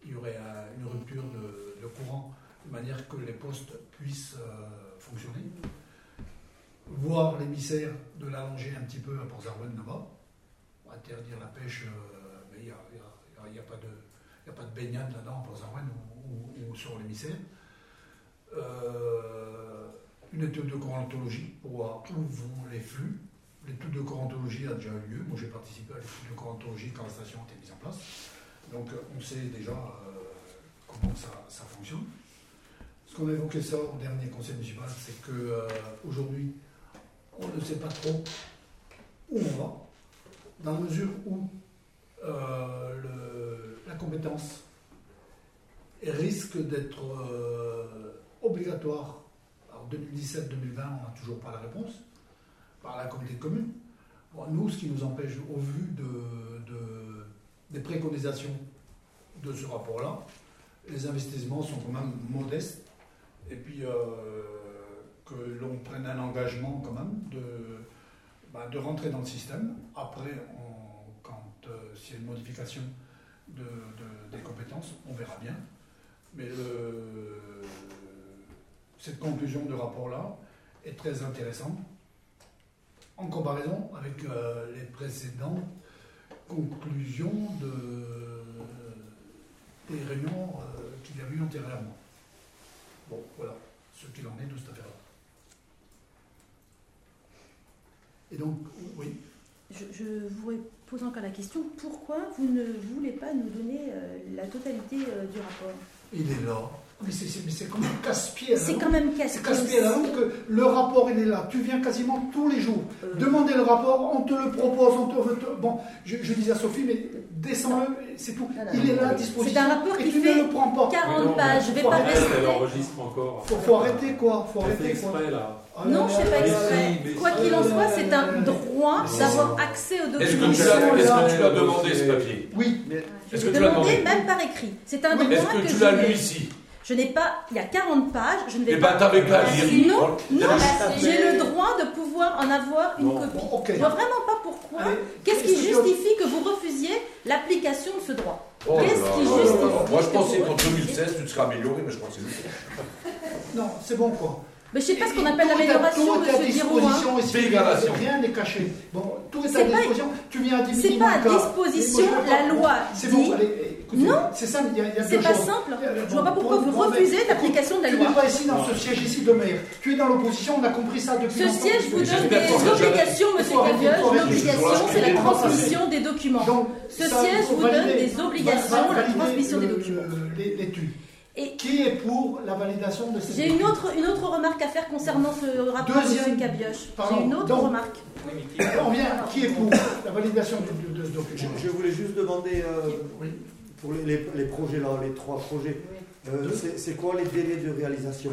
il y aurait une rupture de, courant, de manière que les postes puissent euh, fonctionner. Voir l'émissaire de l'allonger un petit peu à Port-Zarwen là-bas, interdire la pêche, euh, mais il n'y a, pas de, baignade là-dedans à Port-Zarwen ou, sur l'émissaire une étude de corantologie pour voir où vont les flux. L'étude de corantologie a déjà eu lieu. Moi, j'ai participé à l'étude de corantologie quand la station a été mise en place. Donc, on sait déjà euh, comment ça, fonctionne. Ce qu'on a évoqué ça au dernier conseil municipal, c'est qu'aujourd'hui, euh, on ne sait pas trop où on va, dans la mesure où euh, la compétence risque d'être obligatoire 2017-2020, on n'a toujours pas la réponse par la communauté de nous, ce qui nous empêche, au vu de, des préconisations de ce rapport-là, les investissements sont quand même modestes. Et puis, euh, que l'on prenne un engagement quand même de, bah, de rentrer dans le système. Après, quand euh, s'il y a une modification de, des compétences, on verra bien. Mais le, cette conclusion de rapport-là est très intéressante en comparaison avec euh, les précédentes conclusions de, des réunions euh, qu'il y a eu antérieurement. Bon, voilà ce qu'il en est de cette affaire-là. Et donc, oui. je, je vous pose encore la question, pourquoi vous ne voulez pas nous donner euh, la totalité euh, du rapport? Il est là. Mais c'est- c'est c'est quand même casse-pied. C'est quand même C'est casse-pied casse-pied à la lampe que le rapport, il est là. Tu viens quasiment tous les jours. Euh, Demandez le rapport, on te le propose, on te Bon, je, je disais à Sophie, mais descends-le, c'est tout. Non, non, il est là à c'est disposition. un rapport et qui tu fait ne le prends pas. 40 Mais non, pages, je vais faut pas rester. encore. Faut, faut arrêter quoi? Faut Elle fait arrêter quoi? exprès là. Non, là, je ne fais là, pas exprès. Quoi qu'il en soit, c'est un droit d'avoir accès aux Est-ce que documents. tu l'as est-ce que tu l'as demandé ce papier Oui, Est-ce Je que l'ai tu l'as demandé demandé même par écrit. C'est un Oui, droit Est-ce que, que tu je l'as lu ici Je n'ai pas. Il y a 40 pages, je ne vais Eh pas. ben, lire. Non, non, Merci. j'ai le droit de pouvoir en avoir une Non. copie. bon, ok. Je vois vraiment pas pourquoi. Qu'est-ce est-ce qui justifie que vous refusiez l'application de ce droit? Oh Qu'est-ce qui là là là. justifie Moi, je pensais qu'en refusiez? 2016, tu te serais amélioré, mais je crois que c'est juste. Non, c'est bon quoi. Mais je sais pas ce qu'on appelle l'amélioration, Tout est à monsieur Giroud. hein. Rien n'est caché. Bon, tout est, à pas- disposition. Tu viens à 10 C'est pas à disposition, la loi C'est dit- bon, allez, écoutez, Non. c'est ça, il y a, il y a C'est deux pas choses. simple. Je vois pas pourquoi vous refusez l'application de la Tu loi. n'es pas ici dans ce siège ici de maire. Tu es dans l'opposition, on a compris ça depuis Ce longtemps. siège vous donne des obligations, monsieur arrêter. L'obligation, c'est la transmission des documents. Donc, Ce siège vous donne des obligations, la transmission des documents. L'étude. Et- Qui est pour la validation de ces J'ai une autre, une autre remarque à faire concernant ce rapport, Deuxième- monsieur Cabioche. Pardon, J'ai une autre donc- remarque. Oui, mais qui- On vient, qui est pour la validation de, de- de ce document je voulais juste demander euh, Oui. pour les, les- les projets là, les trois projets, euh, c'est quoi les délais de réalisation?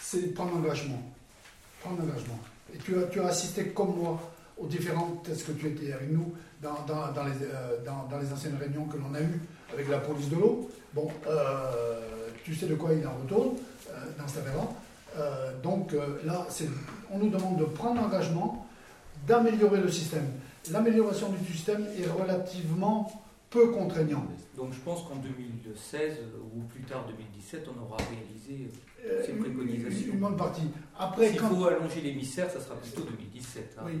C'est prendre l'engagement. Prendre l'engagement. Et tu as, tu as assisté comme moi aux différentes tests que tu étais avec nous dans, dans, dans les, euh, dans, dans les anciennes réunions que l'on a eues avec la police de l'eau. Bon, euh, tu sais de quoi il en retourne euh, dans cette affaire-là. Euh, donc euh, là, on nous demande de prendre l'engagement d'améliorer le système. L'amélioration du système est relativement peu contraignante. Donc je pense qu'en 2016 euh, ou plus tard 2017, on aura réalisé. Euh, C'est une préconisation. Une bonne partie. Après, S'il quand, faut allonger l'émissaire, ça sera plutôt 2017. hein. Oui.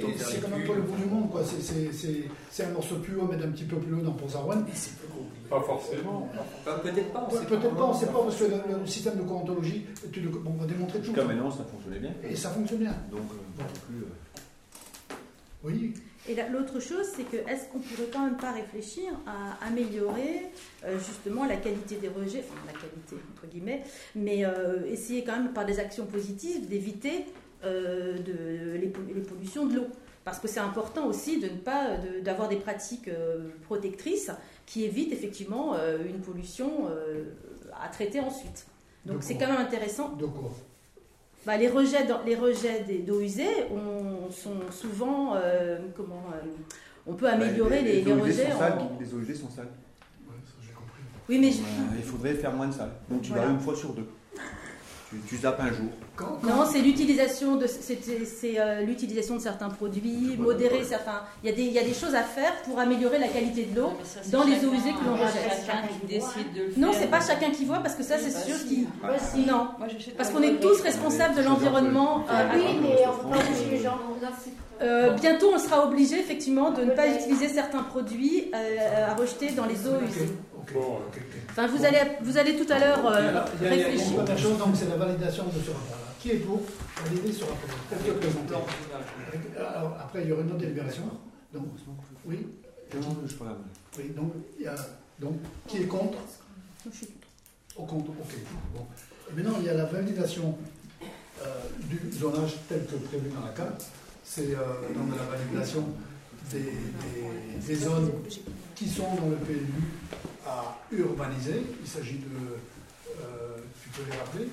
Faut- c'est quand même pas le bout du monde, quoi. C'est- un morceau tuyau à mettre un petit peu plus loin dans Pont-Sarouane. Mais c'est plus compliqué. Pas forcément. Enfin, Peut-être pas. on sait Peut-être pas, on ne sait pas, parce que le, le système de courantologie, tu le- on va démontrer tout. Jusqu'à maintenant, ça fonctionnait bien. Et ça fonctionne bien. Donc, euh, non plus. euh, Oui. Et la- l'autre chose, c'est que est-ce qu'on pourrait quand même pas réfléchir à améliorer euh, justement la qualité des rejets, enfin la qualité entre guillemets, mais euh, essayer quand même par des actions positives d'éviter euh, de, les, po- les pollutions de l'eau. Parce que c'est important aussi de ne pas de- d'avoir des pratiques protectrices qui évitent effectivement une pollution à traiter ensuite. Donc c'est quand même intéressant. Bah, les rejets, dans- les rejets des- d'eau usée on- sont souvent. euh, comment euh, On peut améliorer les, rejets sont en. sales, Les eaux usées sont sales. Ouais, ça j'ai compris. Oui, mais je- Euh, il faudrait faire moins de salles. Donc, tu Voilà. vas une fois sur deux. Tu, tu zappes un jour. Quand- quand- non, c'est l'utilisation de c'est c'est, euh, l'utilisation de certains produits, modérer certains. Il y a des il y a des choses à faire pour améliorer la qualité de l'eau. dans les eaux usées que l'on rejette. Chacun qui décide de le Non, c'est pas chacun qui voit parce que ça c'est Bah, sûr si. qui. Bah, si. Non, parce pas qu'on est tous responsables de l'environnement. Ah euh, oui, à- mais pas Euh, bientôt, on sera obligé effectivement de ne pas Peut-être. utiliser certains produits euh, à rejeter dans les eaux usées. Bon. Enfin, vous allez, vous allez tout à l'heure euh, il y a- une réfléchir. première chose, donc c'est la validation de ce rapport-là. Qui est pour valider ce rapport alors, après, il y aura une autre délibération. Donc, oui, oui, donc, il y a, donc, qui est contre? Je suis- Au compte, ok. Bon. Et maintenant, il y a la validation euh, du zonage tel que prévu dans la carte. C'est euh, donc la validation des, des- des zones qui sont dans le PLU à urbaniser. Il s'agit de. euh, tu peux les rappeler?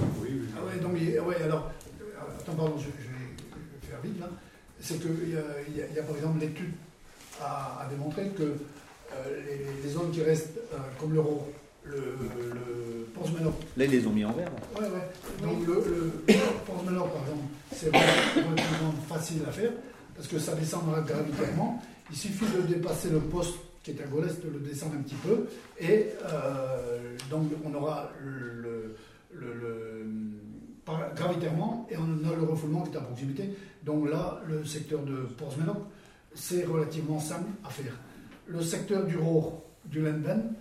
Oui, oui. Ah ouais, donc, ouais, alors. euh, Attends, pardon, je, je vais faire vite là. C'est qu'il y, y a- il y a par exemple l'étude à, à démontrer que euh, les, les zones qui restent euh, comme l'euro, le, le Pons-Ménor, Là, ils les ont mis en vert. Ouais, ouais. Donc le, le Port-Melor, par exemple, c'est relativement facile à faire parce que ça descendra gravitairement. Il suffit de dépasser le poste qui est à Golès, de le descendre un petit peu et euh, donc on aura le, gravitairement et on a le refoulement qui est à proximité. Donc là, le secteur de Port-Melor, c'est relativement simple à faire. Le secteur du Rohr, du Lenden,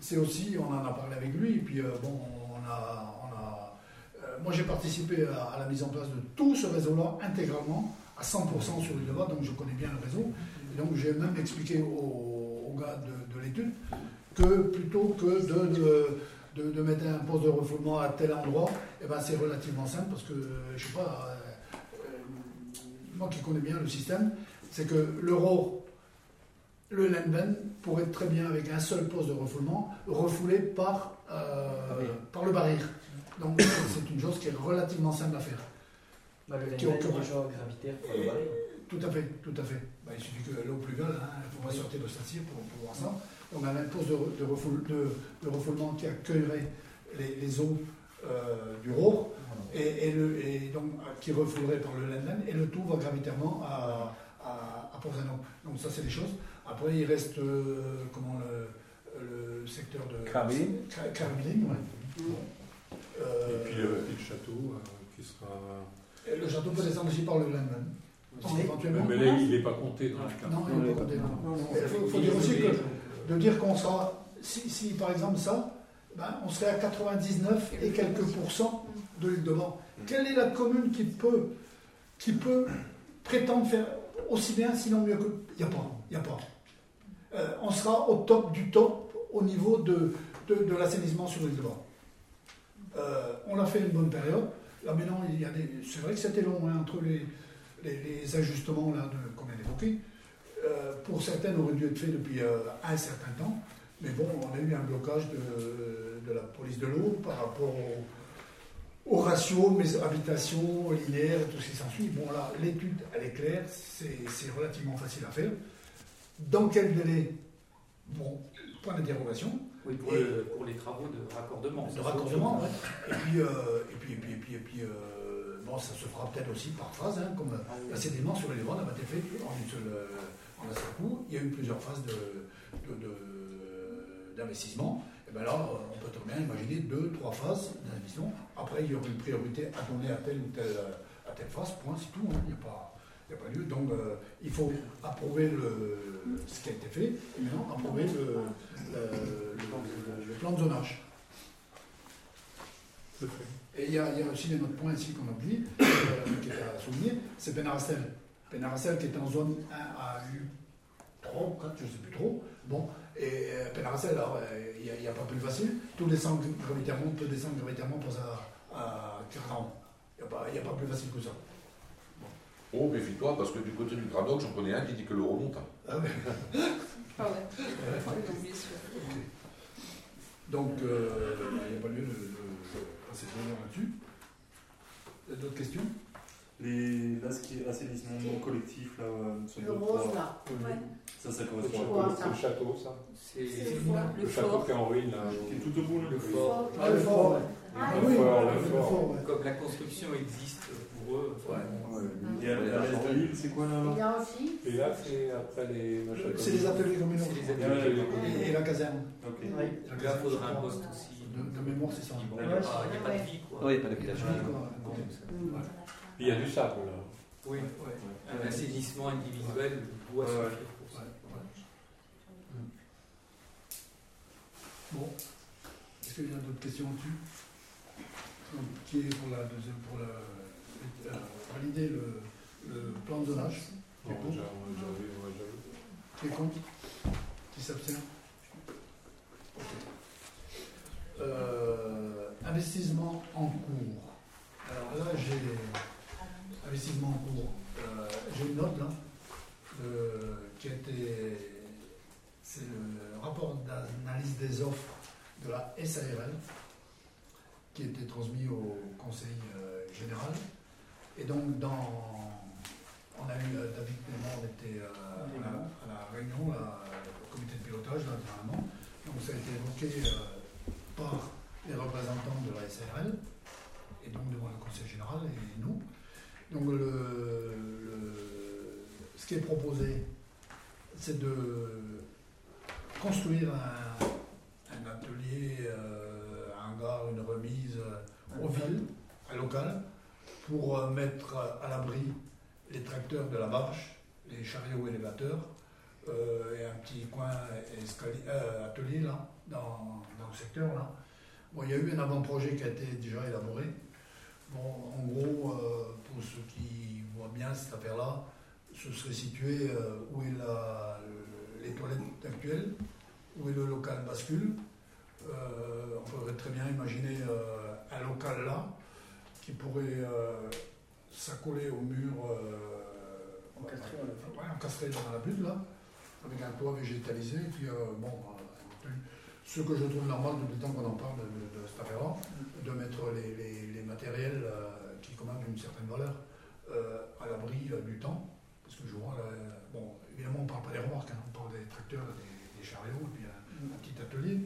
c'est aussi, on en a parlé avec lui, et puis euh, bon, on a, euh, moi j'ai participé à, la mise en place de tout ce réseau-là intégralement à 100% sur Var, donc je connais bien le réseau. Et donc j'ai même expliqué aux, aux gars de, de l'étude que plutôt que de, de, de- mettre un poste de refoulement à tel endroit, eh ben, c'est relativement simple parce que, euh, je sais pas, euh, moi qui connais bien le système, c'est que l'euro, le Lenben pourrait très bien, avec un seul poste de refoulement, refouler par, euh, Barrière. par le barrière. Donc c'est une chose qui est relativement simple à faire. Bah, le occupera. déjà gravitaire pour le barrer. Tout à fait, tout à fait. Bah, il suffit que l'eau pluviale, hein, faudra sortir de Saint-Cyr pour, pour voir ça. Donc on a un poste de, de, refoul- de- de refoulement qui accueillerait les, les eaux euh, du Roure et, et le, et donc euh, qui refoulerait par le Lenden et le tout va gravitairement à, à, à. Donc ça c'est des choses. Après il reste euh, comment le, le secteur de Carameline. Car- Carameline, ouais. Euh, Et puis, euh, puis le château euh, qui sera. et le château peut descendre aussi par le Lenden. Éventuellement. mais là, il n'est pas compté dans le cas. Non, il n'est pas compté. Il faut, faut dire aussi que de dire qu'on sera, si, si, par exemple ça, ben, on serait à 99 et quelques pourcents de l'île de Vent. Quelle est la commune qui peut, qui peut prétendre faire aussi bien, sinon mieux que. Il n'y a pas. Il a pas. Euh, on sera au top du top au niveau de, de, de l'assainissement sur l'île de Vent. Euh, on a fait une bonne période. Là maintenant, il y a des. C'est vrai que c'était long hein, entre les, les, les ajustements qu'on vient d'évoquer. Euh, pour certaines, aurait dû être fait depuis euh, un certain temps. Mais bon, on a eu un blocage de, de la police de l'eau par rapport au, au ratio, mes habitations linéaires et tout ce qui s'ensuit. Bon, là, l'étude, elle est claire, c'est relativement facile à faire. Dans quel délai? Bon, point d'interrogation. Oui, pour, le- pour les travaux de raccordement. De raccordement, ouais. Et puis, euh, et puis, et puis, et puis, et puis, euh, bon, ça se fera peut-être aussi par phase, hein, comme Ah l'assainissement sur les vents n'a pas été fait en une seule, euh, en un seul coup. Il y a eu plusieurs phases de- de- de- d'investissement. et bien là, euh, on peut très bien imaginer deux, trois phases d'investissement. Après, il y aura une priorité à donner à telle ou telle, à telle phase, point, c'est tout. hein. Il n'y a pas. Il n'y a pas lieu. Donc, euh, il faut approuver le, ce qui a été fait et maintenant approuver le, le- le- le plan de zonage. À. Et il y, a, il y a aussi un autre point ici qu'on oublie, euh, qui est à souligner, c'est Penarastel. Penarastel qui est en zone 1 à U3 ou 4, je ne sais plus trop. Bon, et euh, Penarastel, alors, euh, il n'y a, pas plus facile. Tout descend gravitairement, peut descendre gravitairement pour ça à 40. Il n'y a, pas- il y a pas plus facile que ça. Oh, méfie-toi, parce que du côté du Granoc, j'en connais un qui dit que l'eau remonte. hein. Ah ouais. Ah ouais. Donc, euh, il n'y a pas lieu de, trop loin là-dessus. Il y a D'autres questions? Les, là, ce qui est assainissement non collectif, là, euh, sur Le rose là. Ouais. ça, ça correspond à quoi, c'est le château, ça. C'est le château fort. qui est en ruine, là. Qui est tout au bout, là le fort. Ah, le fort, ouais. Ah, Ah Le oui, fort, le le fort. fort, ouais. Comme la construction existe pour eux, enfin, Ouais. Et à, à l'est de l'île, c'est quoi là Il y a aussi. Et là, c'est après les machins. C'est les ateliers communaux. c'est les Ah, ouais, ateliers. ouais. Et, la caserne. Ok. Là, il faudra un poste aussi. De, de mémoire, c'est ça. Il n'y a, pas- il a pas de vie, quoi. Oui, pas de village. Ouais, quoi. Bon, ça- Il y a du sable, là. Oui, Ouais. un assainissement individuel doit Ouais, se ouais. faire pour ça. Bon. Est-ce qu'il y a d'autres questions là-dessus Donc, Qui est pour la deuxième, pour la, euh, valider le, le plan de zonage Qui est j'avais- Qui est contre? Qui s'abstient? Ok. Euh, investissement en cours. Alors là, j'ai investissement en cours. Euh, j'ai une note là euh, qui. C'est le rapport d'analyse des offres de la SARL qui a été transmis au Conseil général. Et donc, dans, on a eu David Clément, on était à, la, réunion, au comité de pilotage, dernièrement. Donc, ça a été évoqué par les représentants de la SARL, et donc devant le Conseil général et nous. Donc, ce qui est proposé, c'est de construire un, atelier, euh, un hangar, une remise euh, aux villes, à local, pour euh, mettre à l'abri les tracteurs de la marche, les chariots élévateurs, euh, et un petit coin atelier là, dans, dans le secteur là. Bon, il y a eu un avant-projet qui a été déjà élaboré. Bon, en gros, euh, pour ceux qui voient bien cette affaire-là, ce serait situé euh, où est la, le- les toilettes actuelles, où est le local bascule. Euh, on pourrait très bien imaginer un local là qui pourrait s'accoler au mur, Encastré dans la butte là, avec un toit végétalisé. Et puis, bon, euh, ce que je trouve normal depuis le temps qu'on en parle de, de cette affaire-là, de mettre les, les- les matériels euh, qui commandent une certaine valeur euh, à l'abri euh, du temps. Parce que je vois, bon, évidemment, on ne parle pas des remorques, hein, on parle des tracteurs, des, des chariots, et puis un, un petit atelier.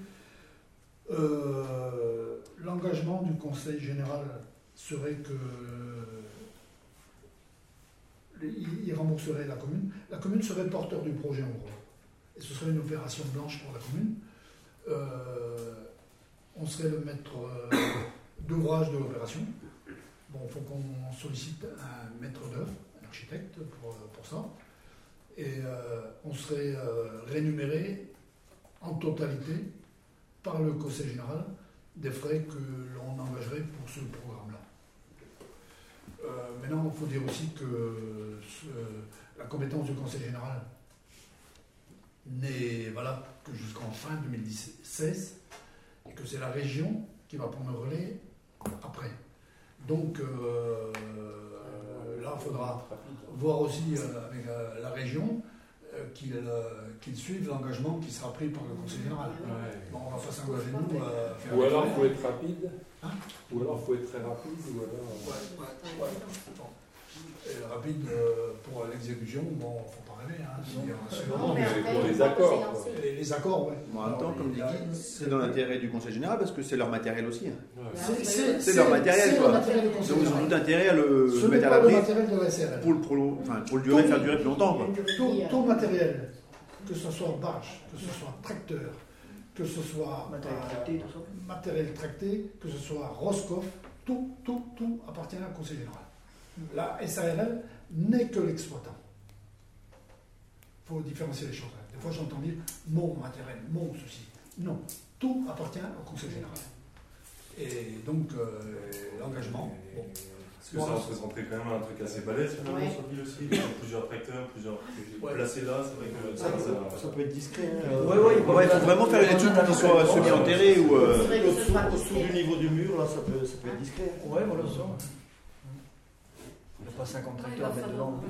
Euh, L'engagement du Conseil général serait que il il rembourserait la commune. La commune serait porteur du projet en gros. Et ce serait une opération blanche pour la commune. Euh, on serait le maître euh, d'ouvrage de l'opération. Bon, il faut qu'on sollicite un maître d'œuvre, un architecte pour, pour ça. Et euh, on serait euh, rémunéré en totalité par le Conseil général des frais que l'on engagerait pour ce programme-là. Euh, maintenant, il faut dire aussi que la compétence du Conseil général n'est valable que jusqu'en fin 2016 et que c'est la région qui va prendre le relais après. Donc euh, là, il faudra voir aussi euh, avec euh, la région euh, qu'il euh, qu'il suive l'engagement qui sera pris par le Conseil général. Bon, on va pas s'engager nous Ou alors, il faut être rapide. Hein ou alors, il faut être très rapide. Ou alors... Ouais, ouais, ouais. Bon. Et rapide euh, pour l'exécution, bon, faut pas rêver. Hein, si, Non, mais après, pour une les accords. les, les accords, ouais. Bon, en même temps, Alors, comme dit c'est dans l'intérêt du Conseil général parce que c'est leur matériel aussi. hein. C'est- leur matériel, c'est quoi. matériel Donc ils ont tout intérêt à le Ce mettre à l'abri matériel de la SRL. pour le, prolo- enfin, pour le durer, faire durer plus longtemps. Quoi. Tout, tout matériel, que ce soit barge, que ce soit tracteur, que ce soit Matériel euh, tracté, tout ça. matériel tracté, que ce soit Roscoff, tout, tout, tout appartient au Conseil général. La SARL n'est que l'exploitant. Faut différencier les choses. hein. Des fois, j'entends dire mon matériel, mon souci. Non, tout appartient au Conseil général. Et donc, euh, l'engagement, bon, Parce que ça représenterait quand même un truc assez balèze finalement Ouais. sur l'île aussi. Il y a plusieurs tracteurs, plusieurs Ouais. placés là. C'est vrai que Ça, ça, ça, ça- ça peut être discret. hein. Ouais, ouais, il Ouais, faut vraiment faire une étude pour qu'il soit semi-enterré ou. euh, au-dessous discret. du niveau du mur, là, ça peut, ça peut être discret. Ouais, voilà, ça. Il n'y a pas 50 tracteurs à mettre dedans.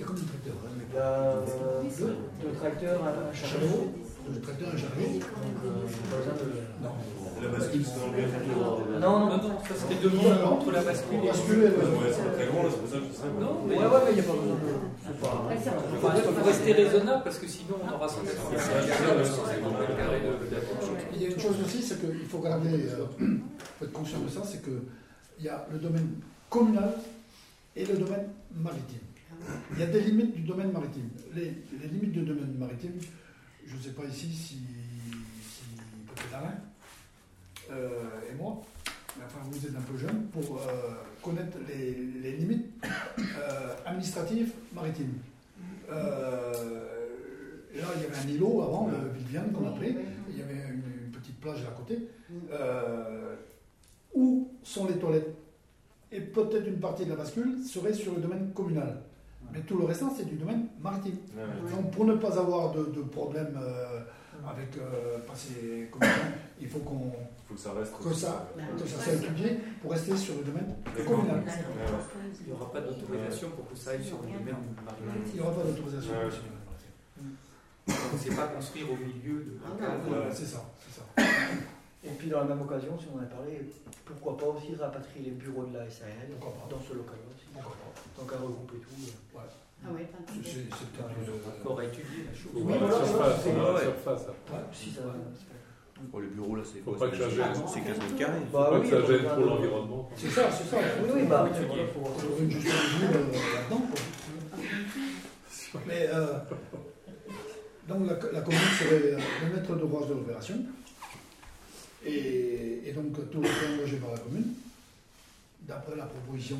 Il y a combien de tracteurs hein, Il y a deux, deux tracteurs, un, un chariot. Le tracteur, un chariot Donc, euh, pas besoin de- Non. La bascule, c'est dans le Non, non, Non, non, ça serait deux mondes entre la bascule et Basculer, le. ouais. C'est pas très grand là, c'est pour ça que je sais. Non, mais Ouais, ouais, mais il n'y a pas besoin de. il faut, rester raisonnable parce que sinon on aura 185 mètres de carré de de- Il y a une chose aussi, c'est qu'il faut garder, euh, faut être conscient de ça, c'est qu'il y a le domaine communal et le domaine maritime. Il y a des limites du domaine maritime. Les, les limites du domaine maritime, je ne sais pas ici si, si peut-être Alain euh, et moi, mais enfin vous êtes un peu jeune, pour euh, connaître les, les limites euh, administratives maritimes. Là, il y avait un îlot avant, le Viviane qu'on appelait, il y avait une, une petite plage à côté. Où sont les toilettes? Et peut-être une partie de la bascule serait sur le domaine communal. Mais tout le restant, c'est du domaine maritime. Ouais, ouais. Donc, pour ne pas avoir de, de problème euh, avec euh, passer communal, il faut qu'on Faut que ça reste. que ça, que ça soit étudié pour rester sur le domaine communal. Il n'y aura pas d'autorisation pour que ça aille sur le domaine maritime. Il n'y aura pas d'autorisation Ouais. sur le domaine maritime. On ne sait pas construire au milieu de Ah, c'est ça, c'est ça. Et puis dans la même occasion, si on en a parlé, pourquoi pas aussi rapatrier les bureaux de la pas. dans ce local-là aussi. Pourquoi pas. Tant qu'à regrouper tout. euh. Ah ouais, pas de C'est c'est peut-être une- Encore à étudier la chose. Oui, voilà, fasse, c'est- la ouais. surface. Ouais. Si ça. Pour les bureaux, là, c'est quoi. C'est 15 mètres carrés. Bah Faut pas oui, que ça gêne trop l'environnement. C'est ça, c'est ça. Oui, oui, bah voilà, faut- une juste euh, là-dedans. quoi. Mais euh, donc la, la commune serait le maître d'ouvrage de l'opération. Et, et donc tout est engagé par la commune, d'après la proposition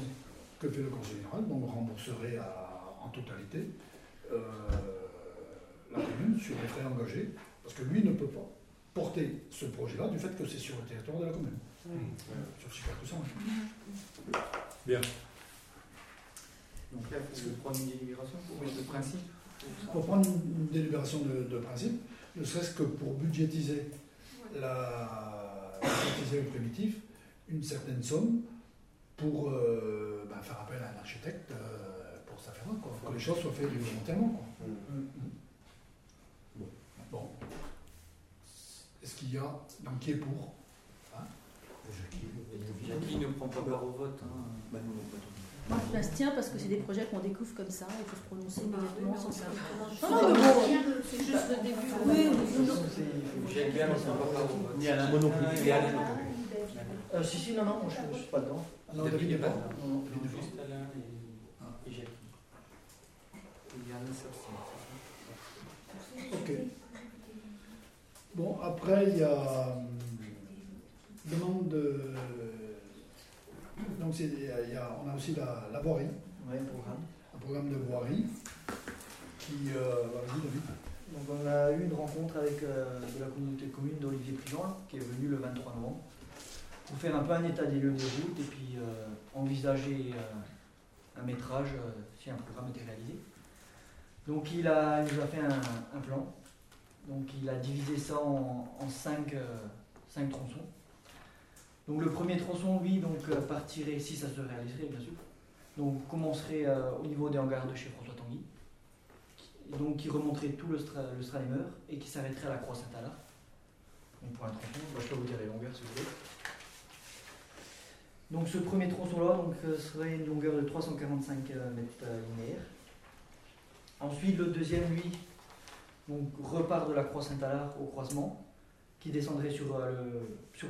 que fait le conseil général, donc rembourserait à- en totalité euh, la commune sur les frais engagés, parce que lui ne peut pas porter ce projet-là du fait que c'est sur le territoire de la commune. Clair que ça. Bien. Donc là, il faut prendre une délibération pour le principe. Pour prendre une, une délibération de, de principe, ne serait-ce que pour budgétiser, la, budgétiser le primitif, une certaine somme pour euh, ben, faire appel à un architecte euh, pour ça faire quoi, que les choses soient faites volontairement. Quoi. Bon. Est-ce qu'il y a. Donc qui est pour? Hein? Jackie ne prend pas part au vote. hein. Bah, non. Moi, je m'abstiens parce que c'est des projets qu'on découvre comme ça, il faut se prononcer immédiatement sans ça. Non, non, mais bon. C'est juste le début. Oui, oui, oui. J'aime bien, mais ça ne prend pas part au vote. Ni Alain. Moi non plus. Euh, si, si, non, non, moi je ne suis pas dedans. Ah Non, David n'est pas là. Non, non. Juste Alain et, et Jackie. Il y a un s'abstient. Ok. Bon, après, il y a hum, demande de. Donc, c'est- il y a- on a aussi la, la voirie, Ouais, programme. un programme de voirie qui. Euh, bah, vas-y, David. Donc on a eu une rencontre avec euh, de la communauté de communes d'Olivier Prigent, qui est venu le 23 novembre, pour faire un peu un état des lieux des routes et puis euh, envisager euh, un métrage euh, si un programme était réalisé. Donc il, a, nous a fait un, plan. Donc il a divisé ça en, en cinq, tronçons. Donc le premier tronçon, lui, donc, partirait, si ça se réaliserait bien sûr, donc commencerait au niveau des hangars de chez François Tanguy et donc qui remonterait tout le, stra, et qui s'arrêterait à la Croix Saint-Alard. Donc pour un tronçon, je peux vous dire les longueurs si vous voulez. Donc ce premier tronçon-là donc, euh, serait une longueur de 345 euh, mètres euh, linéaires. Ensuite le deuxième, lui, donc, repart de la Croix Saint-Alard au croisement, qui descendrait sur, euh, sur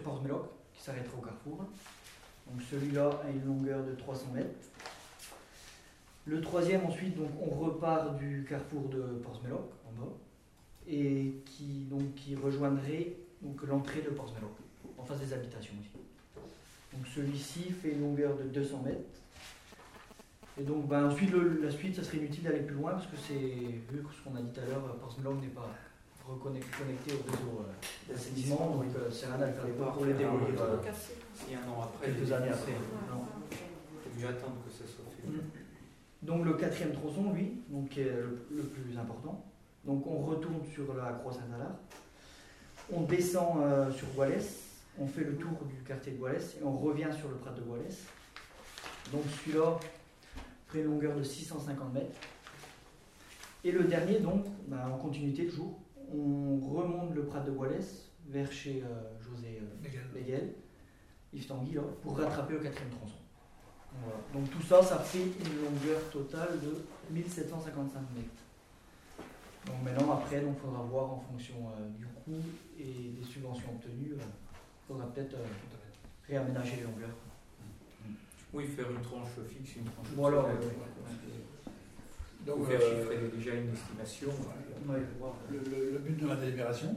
qui s'arrêterait au carrefour. Donc celui-là a une longueur de 300 mètres. Le troisième, ensuite, on repart du carrefour de Portsmelloc, en bas, et qui, donc, qui rejoindrait l'entrée de Portsmelloc, en face des habitations aussi. Donc celui-ci fait une longueur de 200 mètres. Et donc ben, ensuite, le- la suite, ça serait inutile d'aller plus loin, parce que c'est, vu que ce qu'on a dit tout à l'heure, Portsmelloc n'est pas reconnecté connecté au réseau euh, d'assainissement, donc euh, c'est rien à faire les voir pour les démolir euh, Si un an après, quelques années après. Il faut mieux attendre que ça soit fait. Mm. Donc le quatrième tronçon, lui, donc, qui est le, le plus important. Donc on retourne sur la Croix Saint-Alard. On descend euh, sur Boilès. On fait le tour du quartier de Boilès et on revient sur le Prat de Boilès. Donc celui-là une longueur de 650 mètres. Et le dernier, donc, bah, en continuité toujours, on remonte le Prat de Boilès vers chez euh, José euh, Miguel. Yves Tanguy, là, pour rattraper le quatrième tronçon. Voilà. Donc tout ça, ça fait une longueur totale de 1755 mètres. Donc maintenant, après, il faudra voir en fonction euh, du coût et des subventions obtenues, il faudra peut-être euh, réaménager les longueurs. Oui, faire une tranche fixe, une tranche Voilà, ouais, Il Donc, faut faire euh, chiffrer déjà une estimation. Ouais, voir. Le, le- le but de la délibération,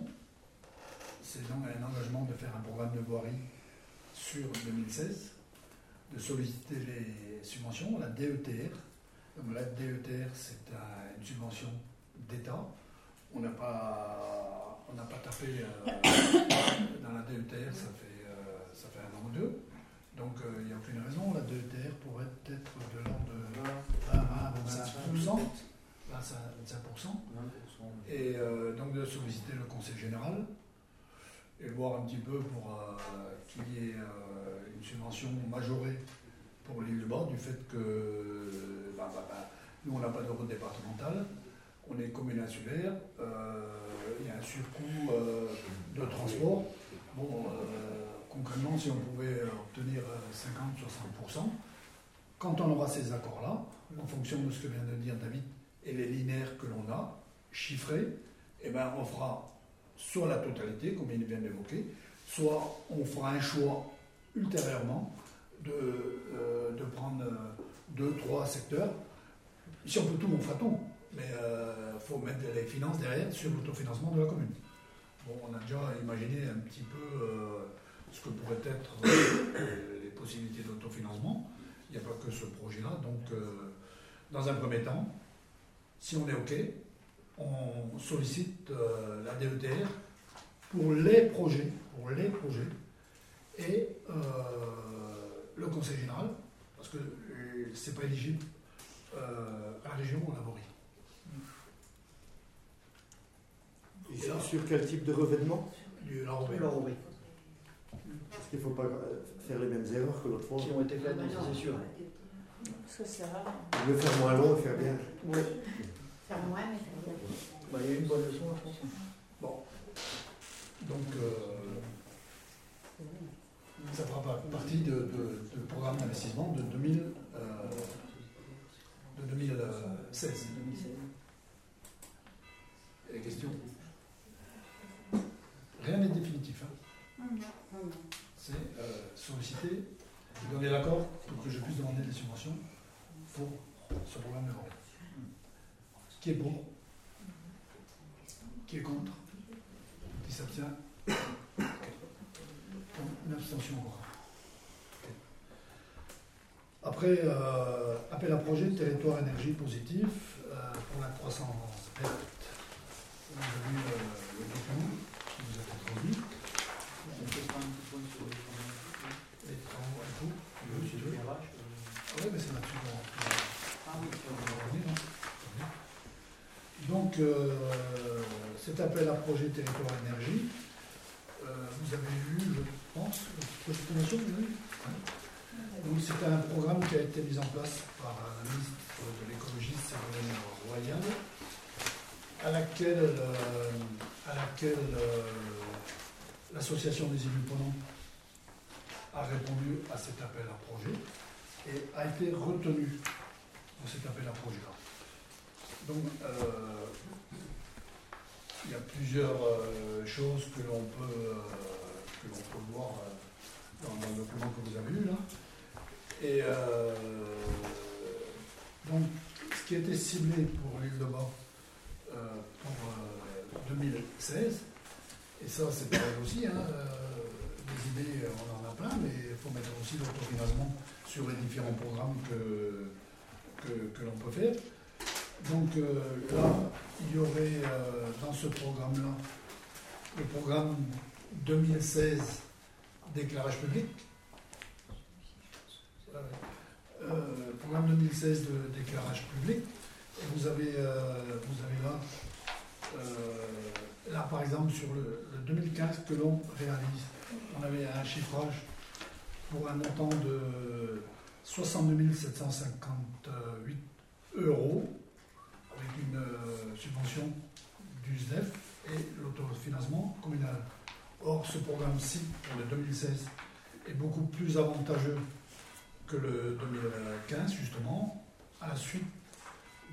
c'est donc un engagement de faire un programme de voirie sur 2016, de solliciter les subventions, la DETR. Donc la DETR, c'est un- une subvention d'État. On n'a pas, on n'a pas tapé euh, dans la DETR, ça fait, euh, ça fait un an ou deux. Donc euh, il n'y a aucune raison. La DETR pourrait être de l'ordre de 20 à 25%. 25 25%. Et euh, donc de solliciter le Conseil général et voir un petit peu pour euh, qu'il y ait euh, une subvention majorée pour l'île de Bord du fait que bah, bah, bah, nous on n'a pas de route départementale, on est commune insulaire, euh, il y a un surcoût euh, de transport. Bon, euh, concrètement, si on pouvait obtenir euh, 50-60%, quand on aura ces accords-là, en fonction de ce que vient de dire David et les linéaires que l'on a, chiffrés, eh ben, on fera sur la totalité, comme il vient d'évoquer, soit on fera un choix ultérieurement de, de prendre deux, trois secteurs. Si on peut tout, on fera tout. Mais il faut mettre les finances derrière sur l'autofinancement de la commune. Bon, on a déjà imaginé un petit peu euh, ce que pourraient être euh, les possibilités d'autofinancement. Il n'y a pas que ce projet-là. Donc, euh, dans un premier temps, si on est OK, on sollicite euh, la DETR pour les projets, pour les projets, et euh, le conseil général, parce que euh, c'est pas éligible euh, à la région ou à la. Et sur- sur quel type de revêtement Du l'enrobé. L'enrobé, Parce qu'il ne faut pas euh, faire les mêmes erreurs que l'autre fois. qui ont été faites, ça, c'est sûr. Parce que c'est rare. Je veux faire moins long et faire bien. Oui. Faire moins, mais faire bien. Bah, il y a eu une bonne leçon, je pense. Donc, euh, ça fera pas partie de, de- de programme d'investissement de, 2000, euh, de 2016. 2016. Et les questions? Rien n'est définitif. hein. C'est euh, solliciter donner l'accord pour que je puisse demander des subventions pour ce programme de. Qui est pour Qui est contre Qui s'abstient Une abstention. Après, euh, appel à projet territoire énergie positif euh, pour la croissance verte. Vous avez vu euh, le document vous hein. Donc, euh, cet appel à projet territoire énergie, euh, vous avez vu, je pense. Donc, c'est un programme qui a été mis en place par la ministre de l'écologie, Ségolène Royal, à laquelle, euh, à laquelle euh, l'association des élus pendant a répondu à cet appel à projet et a été retenu dans cet appel à projet-là. Donc, euh, il y a plusieurs euh, choses que l'on peut, peut voir dans, le document que vous avez eu là. Et donc, ce qui était ciblé pour l'île de Bas pour 2016, et ça c'est pareil aussi, hein, euh, des idées on en a plein, mais il faut mettre aussi l'autofinancement sur les différents programmes que, l'on peut faire. Donc euh, là, il y aurait euh, dans ce programme-là le programme 2016 d'éclairage public. Euh, euh, programme 2016 de- d'éclairage public. Vous avez, euh, vous avez là, euh, là par exemple sur le, le 2015 que l'on réalise, on avait un chiffrage pour un montant de 62 758 euros avec une euh, subvention du SDEF et l'autofinancement communal. Or, ce programme-ci, pour le 2016, est beaucoup plus avantageux que le 2015, justement, à la suite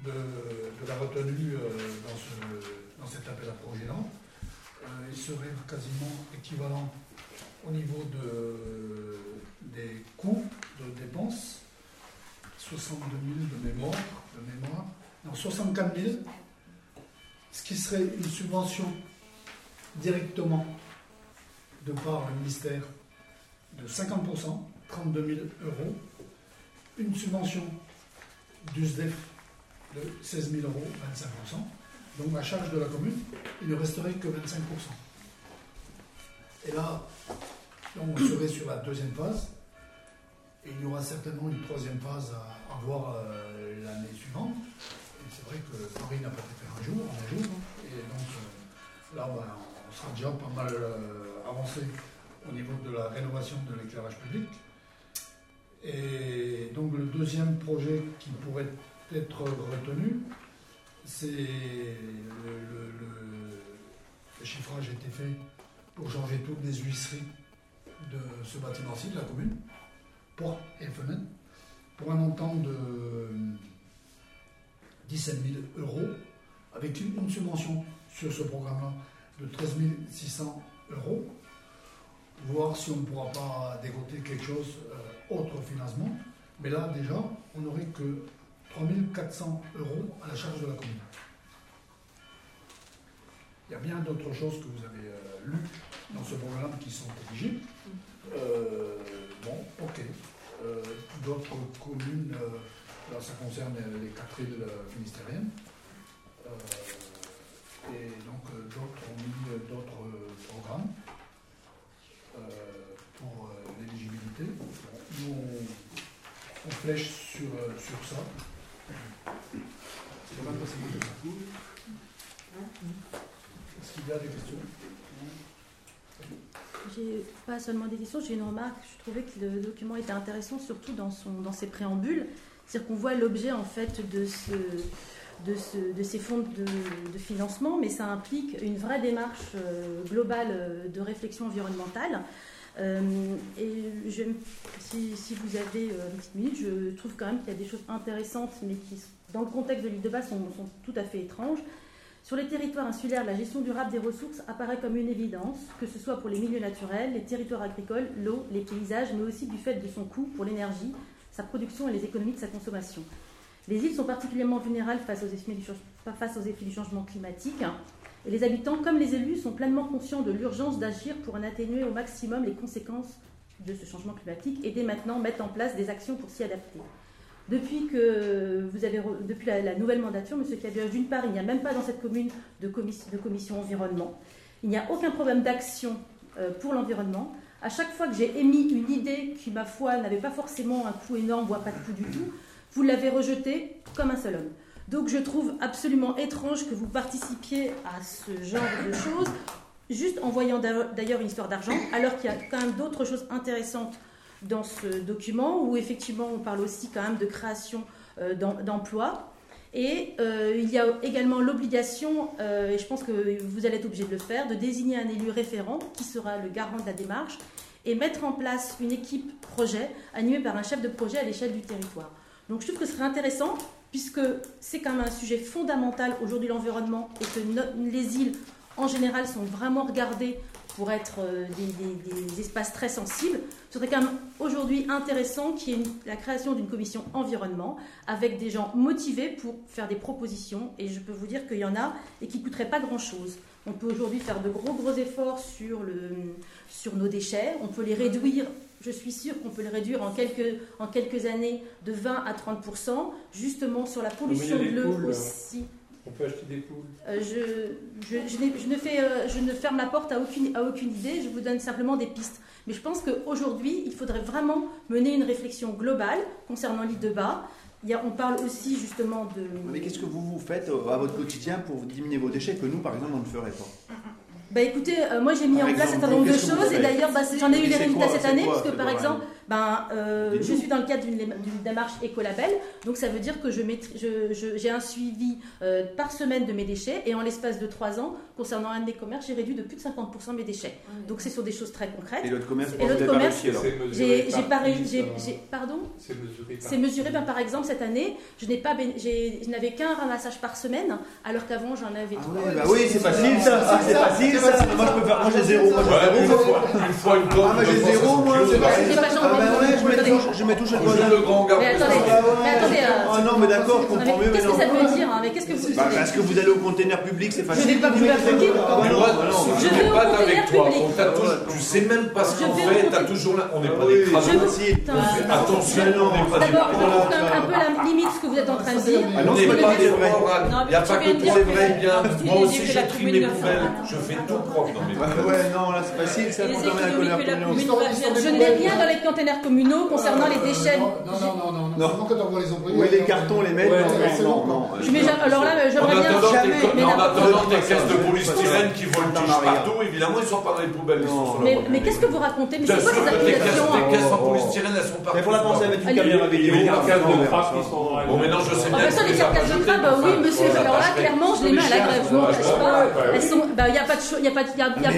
de, de la retenue euh, dans, ce, dans cet appel à projet-là. Euh, il serait quasiment équivalent au niveau de, des coûts de dépenses, 62 000 de mémoire, de mémoire, non, 64 000, ce qui serait une subvention directement de par le ministère de 50%, 32 000 euros, une subvention du SDEF de 16 000 euros, 25%, donc à charge de la commune, il ne resterait que 25%. Et là, on serait sur la deuxième phase, et il y aura certainement une troisième phase à, voir euh, l'année suivante. C'est vrai que Paris n'a pas été fait un jour, un jour, hein. et donc euh, là, ben, on sera déjà pas mal euh, avancé au niveau de la rénovation de l'éclairage public. Et donc le deuxième projet qui pourrait être retenu, c'est le, chiffrage a été fait pour changer toutes les huisseries de ce bâtiment-ci, de la commune, portes et pour un montant de 17 000 euros, avec une, une subvention sur ce programme-là de 13 600 euros, voir si on ne pourra pas dégoter quelque chose euh, autre financement. Mais là, déjà, on n'aurait que 3 400 euros à la charge de la commune. Il y a bien d'autres choses que vous avez euh, lues dans ce programme qui sont éligibles. Euh, bon, ok. Euh, d'autres communes, ça concerne les quatre îles finistériennes. Et donc d'autres ont mis d'autres programmes pour l'éligibilité. Nous, on, on flèche sur, sur ça. Est-ce qu'il y a des questions J'ai pas seulement des questions, j'ai une remarque. Je trouvais que le document était intéressant, surtout dans, son, dans ses préambules. C'est-à-dire qu'on voit l'objet en fait de, ce, de, ce- de ces fonds de, de financement, mais ça implique une vraie démarche euh, globale euh, de réflexion environnementale. Euh, et je, si, si vous avez une petite minute, je trouve quand même qu'il y a des choses intéressantes, mais qui, dans le contexte de l'île de Basse, sont, tout à fait étranges. Sur les territoires insulaires, la gestion durable des ressources apparaît comme une évidence, que ce soit pour les milieux naturels, les territoires agricoles, l'eau, les paysages, mais aussi du fait de son coût pour l'énergie, sa production et les économies de sa consommation. Les îles sont particulièrement vulnérables face aux effets du, face aux effets du changement climatique. Et les habitants, comme les élus, sont pleinement conscients de l'urgence d'agir pour en atténuer au maximum les conséquences de ce changement climatique et dès maintenant mettre en place des actions pour s'y adapter. Depuis, que vous avez, depuis la, nouvelle mandature, M. Cabioche, d'une part, il n'y a même pas dans cette commune de, de commission environnement. Il n'y a aucun problème d'action euh, pour l'environnement. À chaque fois que j'ai émis une idée qui, ma foi, n'avait pas forcément un coût énorme, voire pas de coût du tout, vous l'avez rejetée comme un seul homme. Donc je trouve absolument étrange que vous participiez à ce genre de choses, juste en voyant d'a- d'ailleurs une histoire d'argent, alors qu'il y a quand même d'autres choses intéressantes dans ce document, où effectivement on parle aussi quand même de création euh, d'em- d'emplois. Et euh, il y a également l'obligation, euh, et je pense que vous allez être obligé de le faire, de désigner un élu référent qui sera le garant de la démarche et mettre en place une équipe projet animée par un chef de projet à l'échelle du territoire. Donc je trouve que ce serait intéressant, puisque c'est quand même un sujet fondamental aujourd'hui l'environnement et que les îles en général sont vraiment regardées pour être euh, des, des- des espaces très sensibles. Ce serait quand même aujourd'hui intéressant qu'il y ait une- la création d'une commission environnement avec des gens motivés pour faire des propositions et je peux vous dire qu'il y en a et qui ne coûteraient pas grand-chose. On peut aujourd'hui faire de gros gros efforts sur, le, sur nos déchets, on peut les réduire, je suis sûre qu'on peut les réduire en quelques, en quelques années de 20 à 30 justement sur la pollution de l'eau là. aussi. On peut acheter des poules. Euh, je, je, je n'ai- je ne fais, euh, je ne ferme la porte à aucune, à aucune idée, je vous donne simplement des pistes. Mais je pense qu'aujourd'hui, il faudrait vraiment mener une réflexion globale concernant l'île de Bas. Il y a- on parle aussi justement de... Mais qu'est-ce que vous, vous faites euh, à votre quotidien pour diminuer vos déchets que nous, par exemple, on ne ferait pas? Bah écoutez, euh, moi j'ai mis Par en place un certain nombre de choses et d'ailleurs bah, j'en ai eu les résultats cette? Année quoi, parce que par exemple, ben, euh, je suis dans le cadre d'une démarche écolabel, donc ça veut dire que je maîtrise- je- je- j'ai un suivi euh, par semaine de mes déchets et en l'espace de trois ans, concernant un de mes commerces, j'ai réduit de plus de 50% mes déchets. Donc c'est sur des choses très concrètes. Et l'autre commerce, Et l'autre commerce, j'ai par pardon C'est mesuré par c'est mesuré, ben, par exemple, cette année, je n'ai pas béné- j'ai- je n'avais qu'un ramassage par semaine, alors qu'avant j'en avais Ah trois. ouais, bah oui, c'est facile ça, ah, c'est facile ça. Moi je peux faire, moi j'ai zéro, moi j'ai une zéro. fois, une fois une tonne. Ah, moi j'ai zéro, moi. J'ai Ah changé. Bah ouais, je mets toujours, je mets toujours le grand gars. Mais attendez, mais attendez, euh, Ah non, mais d'accord, je comprends mieux, mais qu'est-ce que ça veut dire hein Mais qu'est-ce que vous Bah, parce que vous allez au container public, c'est Je facile. pas. Ah bah non, bah non, bah je Je non. vais ne au pas avec toi. public. On t'a toujours- tu sais même pas ce Je qu'on vais au fait, toujours là. On n'est pas Oui, des. Putain. Attention, on n'est pas des D'abord, je trouve un peu la limite ce que vous êtes en train de dire. Ah non, On c'est n'est pas pas des vrai. morts. Non, Il n'y a pas que de pour dire les que vrais la- bien. tu Moi viens de aussi, dire que j'ai la trie commune mes ne fera poubelles. Je fais tout propre dans mes Ouais, poubelles. ouais, non, là c'est facile, ça, Les que la commune va Je n'ai rien dans les containers communaux concernant les déchets. Non, non, non, non, non. Non. Quand on voit les employés. Oui, les on- cartons, les mettre, Ouais, non, non, non. Je mets ja- alors là, j'aimerais bien. jamais- mais en n'importe attendant quoi. tes caisses de polystyrène qui volent partout, évidemment, ils sont pas dans les poubelles. Non. Mais, mais qu'est-ce que vous racontez Mais c'est quoi ces accusations hein caisses en polystyrène, elles sont partout. Mais faut la penser mettre une caméra vidéo. Les Ah, carcasses non, de mais crabe qui sont dans la Bon, maintenant, je sais bien ça, les carcasses de crabe, oui, monsieur. Alors là, clairement, je les mets à la grève. Je m'en cache pas. Elles sont, bah, il n'y a pas de, il y a pas, de- il Mais hein.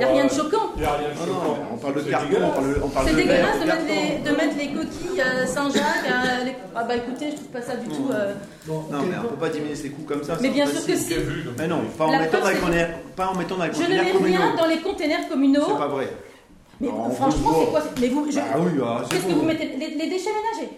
n'y a rien de choquant. Il n'y a rien de Non, non, choquant. on parle de carton, on dégueulasse. parle, on parle C'est dégueulasse de mettre, les, de mettre les coquilles à Saint-Jacques. à les- Ah bah écoutez, je trouve pas ça du tout. euh, Bon, Non, mais on peut pas diminuer ses coûts comme ça. Mais c'est bien sûr que si. J'ai vu, donc. Mais non, pas en mettant dans les pas en mettant dans les Je ne mets rien dans les containers communaux. C'est pas vrai. Mais Non, franchement, c'est quoi Mais vous, je- Ah oui, ah, qu'est-ce que vous mettez les, les déchets ménagers?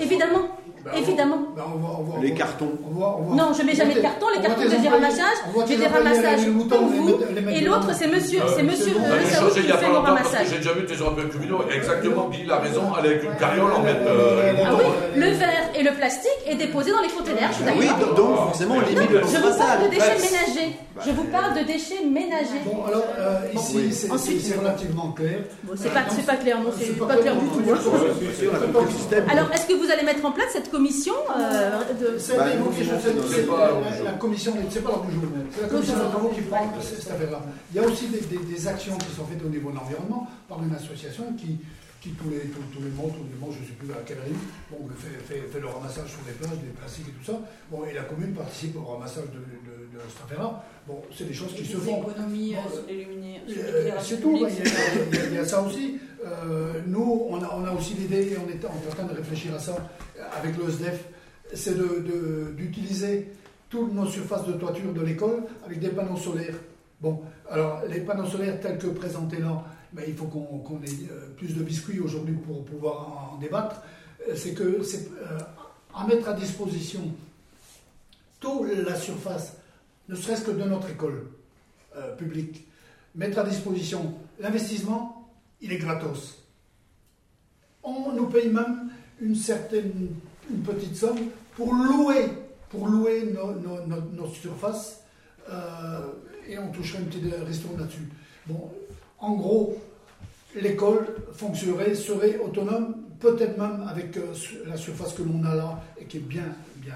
Évidemment. Je Évidemment. On- Évidemment. ben, on voit- on voit- Les cartons. on voit- on voit- Non, je mets jamais de carton. Les cartons, j'ai des ramassages. J'ai des ramassages les vous. mettre- les mettre Et l'autre, c'est monsieur, Euh, c'est monsieur euh, ai Saoud qui il y a fait pas mon longtemps parce que ramassage. j'ai déjà vu tes européens communaux. Exactement, Guy a raison, avec une carriole en mettre. Euh, euh, Ah oui, le verre et le plastique est déposé dans les containers, je suis Ah oui, donc forcément, on limite le Je vous parle de déchets ménagers. Je vous parle de déchets ménagers. Bon, alors, euh, ici, c'est- c'est Ensuite- c'est relativement clair. C'est pas, c'est pas clair, non, c'est pas clair du tout. hein. Alors, est-ce que vous allez mettre en place cette commission euh, de... C'est Bah, la- pas la, la commission, c'est pas du jour, c'est la commission de travaux qui prend cette cette affaire-là. Il y a aussi des, des- des actions qui sont faites au niveau de l'environnement par une association qui, qui tous, les, tous, tous les mois, tous les mois, je ne sais plus à quelle rime, bon, fait, fait, fait le ramassage sur les plages, des plastiques et tout ça. Bon, et la commune participe au ramassage de, de, de affaire-là. Bon, c'est des choses qui se font. sur Euh, l'éclairage C'est tout, il y, a, il y a- ça aussi. Euh, nous, on a, on a aussi l'idée, et on est, en train de réfléchir à ça avec le SDEF, c'est de- de- d'utiliser toutes nos surfaces de toiture de l'école avec des panneaux solaires. Bon, alors les panneaux solaires tels que présentés là, ben, il faut qu'on ait euh, plus de biscuits aujourd'hui pour pouvoir en, débattre. Euh, C'est que c'est euh, à mettre à disposition toute la surface, ne serait-ce que de notre école publique, mettre à disposition l'investissement, il est gratos. On nous paye même une certaine, une petite somme pour louer, pour louer nos, surfaces euh, et on toucherait une petite ristourne là-dessus. Bon, en gros, l'école fonctionnerait, serait autonome, peut-être même avec euh, la surface que l'on a là et qui est bien, bien,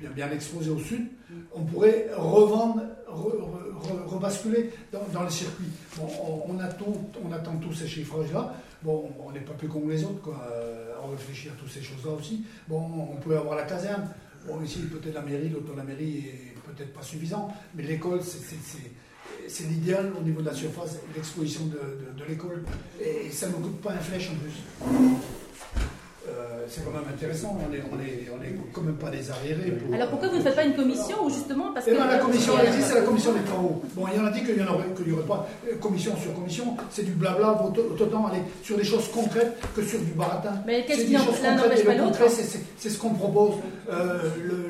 bien, bien exposée au sud, on pourrait revendre, re- re- re- rebasculer dans, dans les circuits. Bon, on, on attend, on attend tous ces chiffrages-là. Bon, on n'est pas plus con que les autres, quoi. Euh, on réfléchit à toutes ces choses-là aussi. Bon, on peut avoir la caserne. Bon, ici, peut-être la mairie, l'auto la mairie est peut-être pas suffisant, mais l'école, c'est- c'est- l'idéal au niveau de la surface et de l'école. Et ça ne coûte pas un flèche en plus. Euh, c'est quand même intéressant, on n'est on est, on est quand même pas des arriérés. pour- Alors pourquoi vous ne faites pas une commission ou justement parce eh que ben, la commission elle existe, c'est la commission des travaux. Bon, il y en a dit qu'il n'y aurait, qu'il y aurait pas euh, commission sur commission, c'est du blabla, autant aller sur des choses concrètes que sur du baratin. Mais qu'est-ce qui n'empêche et pas le l'autre c'est- ce qu'on propose, euh,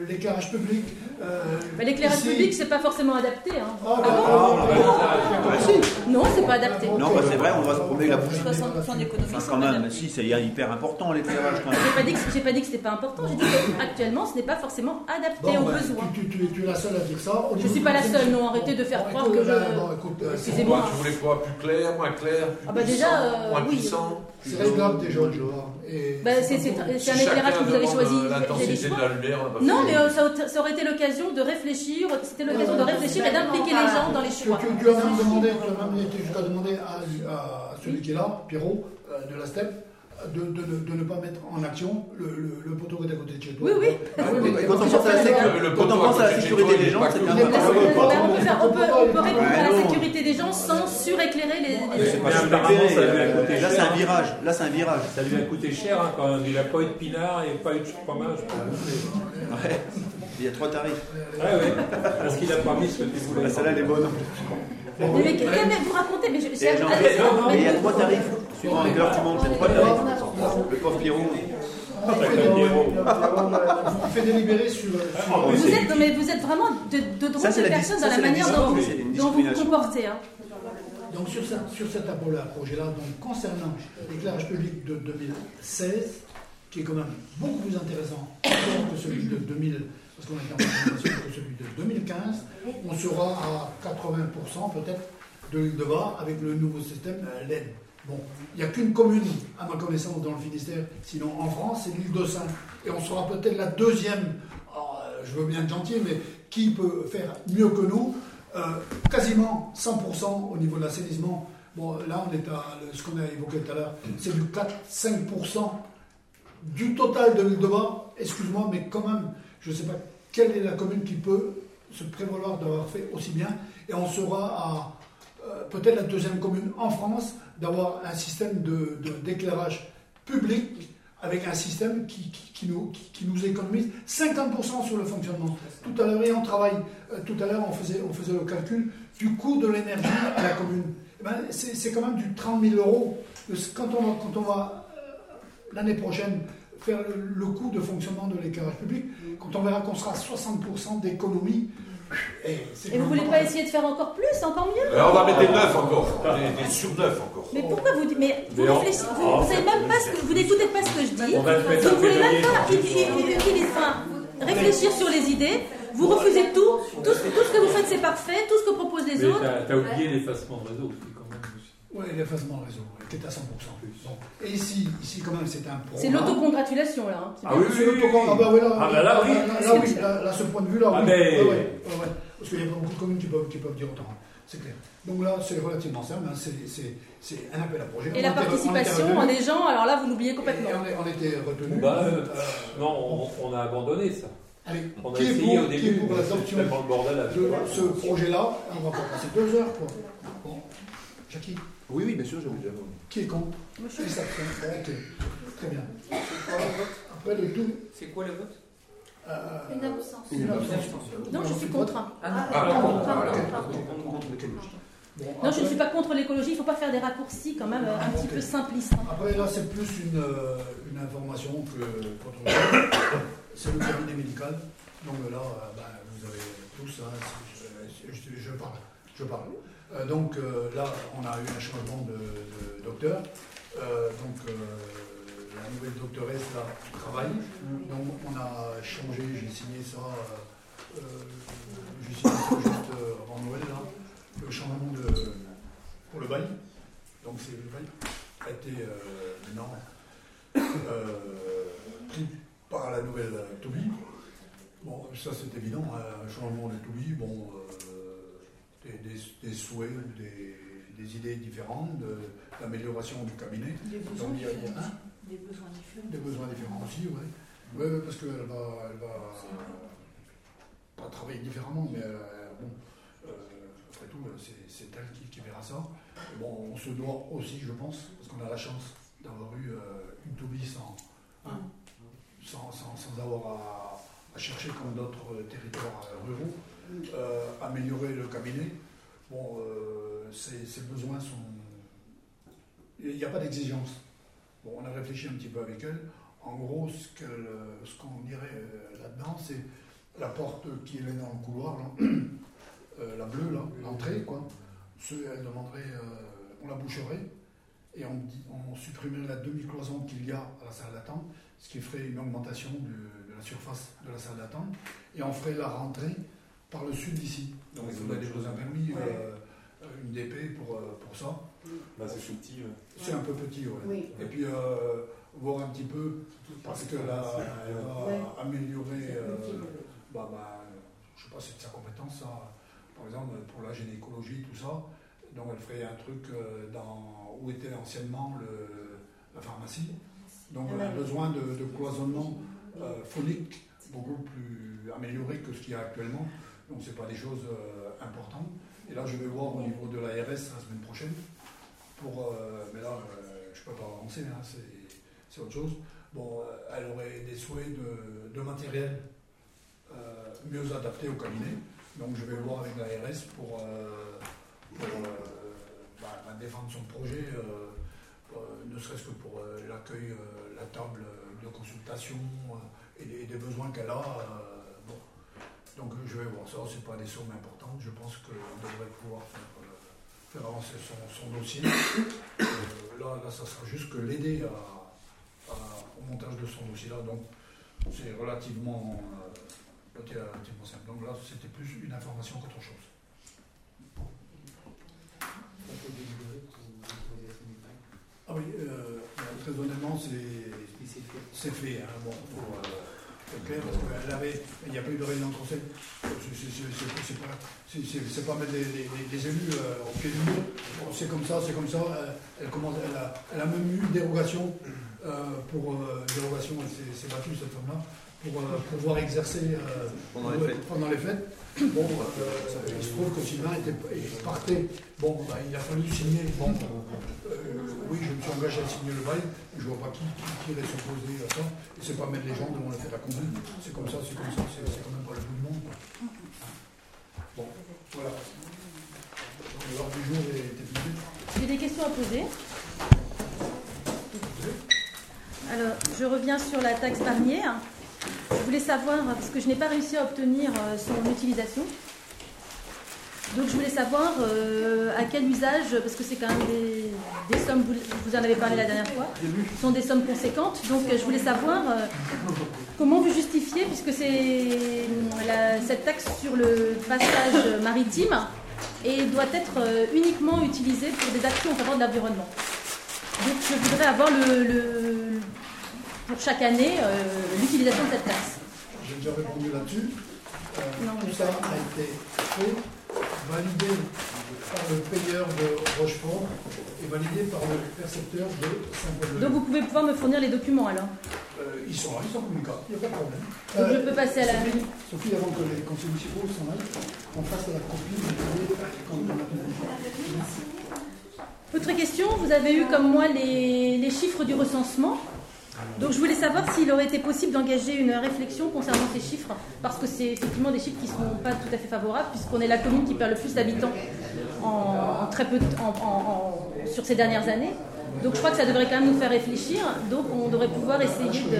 l'éclairage public. euh, Mais l'éclairage public, c'est pas forcément adapté. Hein. Ah, Ah bon ah. Non, c'est pas adapté. Non, bah, c'est vrai, on va se promener la bouche. 60% d'économies Enfin, sont quand même, si, c'est hyper important l'éclairage. J'ai pas dit que j'ai pas dit que c'était pas important. J'ai dit qu'actuellement, ce n'est pas forcément adapté Bon, aux ben, besoins. Tu, tu- tu- tu es la seule à dire ça. Au Je suis pas la seule, non, arrêtez de faire Bon, croire écoute, que je- écoute, euh, Excusez-moi. Tu voulais quoi Plus clair, moins clair plus Ah bah déjà, euh, moins oui. puissant C'est réglable déjà. Et Bah, c'est un Si éclairage que vous avez choisi. euh, L'intensité de la lumière, on n'a pas Non, mais euh, ça, ça aurait été l'occasion de réfléchir, c'était l'occasion de réfléchir et d'impliquer les gens dans les Tu, choix. tu- tu as même demandé, tu as même été jusqu'à demander à, à celui qui est là, Pierrot, euh, de la STEP, de, de, de- de ne pas mettre en action le, le, le poteau qui est à côté de chez toi. Oui, oui. Ah oui, Et quand on pense à la, quand on pense à la sécurité des gens, c'est que- Ben, on, peut, répondre à la sécurité des gens sans suréclairer les, a euh, Là, c'est cher, un virage. Là, c'est un virage. Ça lui a coûté cher hein, quand même. Il n'a pas eu de pinard et pas eu de fromage. Ouais. Il y a trois tarifs. Ouais. Parce qu'il n'a pas mis ce que tu voulais. La celle-là, elle est bonne. Mais, mais qu'est-ce que vous racontez mais je- j'ai- fais- attends, et il y a mais- trois tarifs. Suivant à quelle heure tu montes, il y a trois tarifs. Le pauvre Pierrot. On fait, on fait délibérer sur. Oh, Vous êtes, non, mais vous êtes vraiment de, de drôles Ça, de personnes ça, dans la manière dont vous, vous vous comportez. Hein. Donc sur, cette- sur cet appel- projet-là, donc concernant l'éclairage public de 2016, qui est quand même beaucoup plus intéressant encore que celui de 2000, parce qu'on est en que celui de 2015, on sera à 80% peut-être de l'île de Var avec le nouveau système euh, LED. Bon, il n'y a qu'une commune, à ma connaissance, dans le Finistère, sinon en France, c'est l'île de Saint. Et on sera peut-être la deuxième, euh, je veux bien être gentil, mais qui peut faire mieux que nous Euh, Quasiment 100% au niveau de l'assainissement. Bon, là, on est à ce qu'on a évoqué tout à l'heure, c'est du 4-5% du total de l'île de Var. Excuse-moi, mais quand même, je ne sais pas quelle est la commune qui peut se prévaloir d'avoir fait aussi bien. Et on sera euh, peut-être la deuxième commune en France d'avoir un système de- d'éclairage public avec un système qui, nous, économise 50% sur le fonctionnement. Tout à l'heure, et on travaille, euh, tout à l'heure, on faisait, le calcul du coût de l'énergie à la commune. Eh ben, c'est quand même du 30 000 euros. Quand on va, quand on va euh, l'année prochaine faire le, coût de fonctionnement de l'éclairage public. Quand on verra qu'on sera à 60% d'économie, et, c'est Et vous voulez pas essayer de faire encore plus, encore mieux Alors on va mettre des neufs encore, des, des sur-neufs encore. Mais pourquoi vous dites Mais vous réfléchissez, vous, vous savez même pas ce que vous n'écoutez pas ce que je dis. Vous ne voulez même pas utiliser- enfin, réfléchir sur les idées. Vous refusez tout. Tout ce, tout ce que vous faites, c'est parfait. Tout ce que proposent les Mais autres. t'as oublié l'effacement de réseau. Oui, l'effacement de réseau, ouais, qui est à 100%. Bon. Et ici, ici, quand même, c'est un programme. C'est l'autocongratulation là. hein. Ah oui, C'est l'autocon- Ah bah oui, là, Ah bah là, oui. Là, oui, là, là, ce point de vue-là, Ah oui. mais- ouais, ouais. Parce qu'il y a pas beaucoup de communes qui peuvent, qui peuvent dire autant. C'est clair. Donc là, c'est relativement simple. hein. C'est- C'est c'est un appel à projet. Et On la était- on était participation des gens, alors là, vous l'oubliez Et complètement. on, est- on était retenus. Bah, euh, Euh, Non, on, on a abandonné ça. allez, On a qui est essayé pour, au qui est début, pour mais c'est l'adoption tellement le bordel à de ce projet-là On va pas passer deux heures, quoi. Bon, Jackie, Oui, oui, bien sûr, j'avais déjà vu. qui est contre je Qui s'abstient Ok, très bien. Après le tout, C'est quoi le vote? Euh, Une absence. une. Non, je suis contre. Ah non, Ah, je ne suis pas contre l'écologie. Il ne faut pas faire des raccourcis quand même euh, un petit peu simplistes. hein. Après, là, c'est plus une, euh, une information que chose. C'est le cabinet médical. Donc là, ben, vous avez tous, hein, je, je- je parle. Je parle. Euh, donc euh, là, on a eu un changement de, docteur. Euh, donc la nouvelle doctoresse là travaille. Donc on a changé, j'ai signé ça, signé ça juste avant Noël là, le changement pour le bail. Donc c'est le bail a été maintenant pris par la nouvelle Toby. Bon, ça c'est évident, hein, un changement de Toby, bon, des, des- des souhaits, des, des idées différentes, d'amélioration du cabinet. Des besoins a- différents. hein Des besoins différents. des besoins différents aussi, oui. Oui, parce qu'elle va, elle va pas travailler différemment, mais euh, bon, euh, après tout, c'est elle qui, qui verra ça. Et bon, on se doit aussi, je pense, parce qu'on a la chance d'avoir eu euh, une Toby sans, hein, sans, sans, sans avoir à, à chercher comme d'autres territoires ruraux, euh, améliorer le cabinet. Bon, euh, ses besoins sont. Il n'y a pas d'exigence. Bon, on a réfléchi un petit peu avec elle. En gros, ce qu'on dirait euh, là-dedans, c'est la porte qui est dans le couloir, là, la bleue, là, l'entrée, quoi. Ce, elle demanderait, on la boucherait et on, supprimerait la demi-cloison qu'il y a à la salle d'attente, ce qui ferait une augmentation de, de la surface de la salle d'attente, et on ferait la rentrée par le sud d'ici. Donc il faudrait déposer un permis, euh, une DP pour, euh, pour ça. Là, c'est tout petit. ouais. C'est un peu petit, ouais. Oui. Et puis euh, voir un petit peu, parce que là, elle va Ouais. améliorer, euh, bah, bah, je sais pas, c'est de sa compétence, ça. Par exemple, pour la gynécologie, tout ça. Donc elle ferait un truc euh, dans, où était anciennement le, la pharmacie. Donc on a besoin de, de cloisonnement euh, phonique beaucoup plus amélioré que ce qu'il y a actuellement. Donc c'est pas des choses euh, importantes. Et là, je vais voir au niveau de l'ARS la semaine prochaine. Pour, euh, mais là, euh, je peux pas avancer, hein, c'est, autre chose. Bon, elle aurait des souhaits de, de matériel mieux adapté au cabinet. Donc je vais voir avec l'ARS pour, pour bah, bah, défendre son projet, ne serait-ce que pour l'accueil, la table de consultation et des besoins qu'elle a. Donc je vais voir ça, c'est pas des sommes importantes, je pense qu'on devrait pouvoir faire, euh, faire avancer son, son dossier. Euh, là, là, ça sera juste que l'aider à- à- au montage de son dossier là, donc c'est relativement, euh, relativement simple. Donc là, c'était plus une information qu'autre chose. Ah oui, euh, très honnêtement, c'est fait. hein. Bon, euh, c'est clair, parce qu'elle avait, il n'y a pas eu de réunion de conseil. C'est- c'est- c'est- c'est- C'est pas, c'est- c'est- c'est mettre les, les- les- élus euh, au pied du mur. C'est comme ça, c'est comme ça. Elle, elle a, même eu une dérogation euh, pour euh, dérogation, s'est battue cette femme-là pour euh, pouvoir exercer euh, Pendant les fêtes. pendant les fêtes. Bon, euh, il se trouve que Sylvain était, il partait. Bon, bah, il a fallu signer. Bon, euh, oui, je me suis engagé à signer le bail. Je vois pas qui, qui, qui irait s'opposer à ça. Et c'est pas mettre les gens devant le fait accompli. C'est comme ça, c'est comme ça. C'est c'est quand même pas le bout du monde. quoi. Bon, voilà. L'ordre du jour est terminé. J'ai des questions à poser. Alors, je reviens sur la taxe barnière. Je voulais savoir, parce que je n'ai pas réussi à obtenir euh, son utilisation. Donc, je voulais savoir euh, à quel usage, parce que c'est quand même des, sommes, vous, en avez parlé la dernière fois, sont des sommes conséquentes. Donc, je voulais savoir euh, comment vous justifiez, puisque c'est cette taxe sur le passage maritime et doit être uniquement utilisée pour des actions en faveur de l'environnement. Donc je voudrais avoir le- pour chaque année euh, l'utilisation de cette taxe. J'ai déjà répondu là-dessus. Euh, Non, tout ça a été fait, validé par le payeur de Rochefort et validé par le percepteur de Saint-Paul. Donc vous pouvez pouvoir me fournir les documents alors. Euh, ils sont là, ils sont communicants, il n'y a pas de problème. Donc je peux passer à la... Sophie, Sophie, avant que les conseils municipaux s'en aillent, on fasse la copie a Autre question, vous avez eu comme moi les, les chiffres du recensement. Donc je voulais savoir s'il aurait été possible d'engager une réflexion concernant ces chiffres, parce que c'est effectivement des chiffres qui ne sont pas tout à fait favorables, puisqu'on est la commune qui perd le plus d'habitants en, très peu, sur ces dernières années. Donc je crois que ça devrait quand même nous faire réfléchir. Donc on devrait pouvoir essayer de.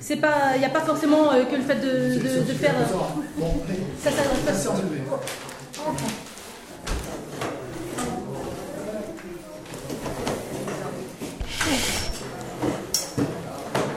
C'est pas, il n'y a pas forcément euh, que le fait de, de, de faire. Euh, ça, ça, ça, ça.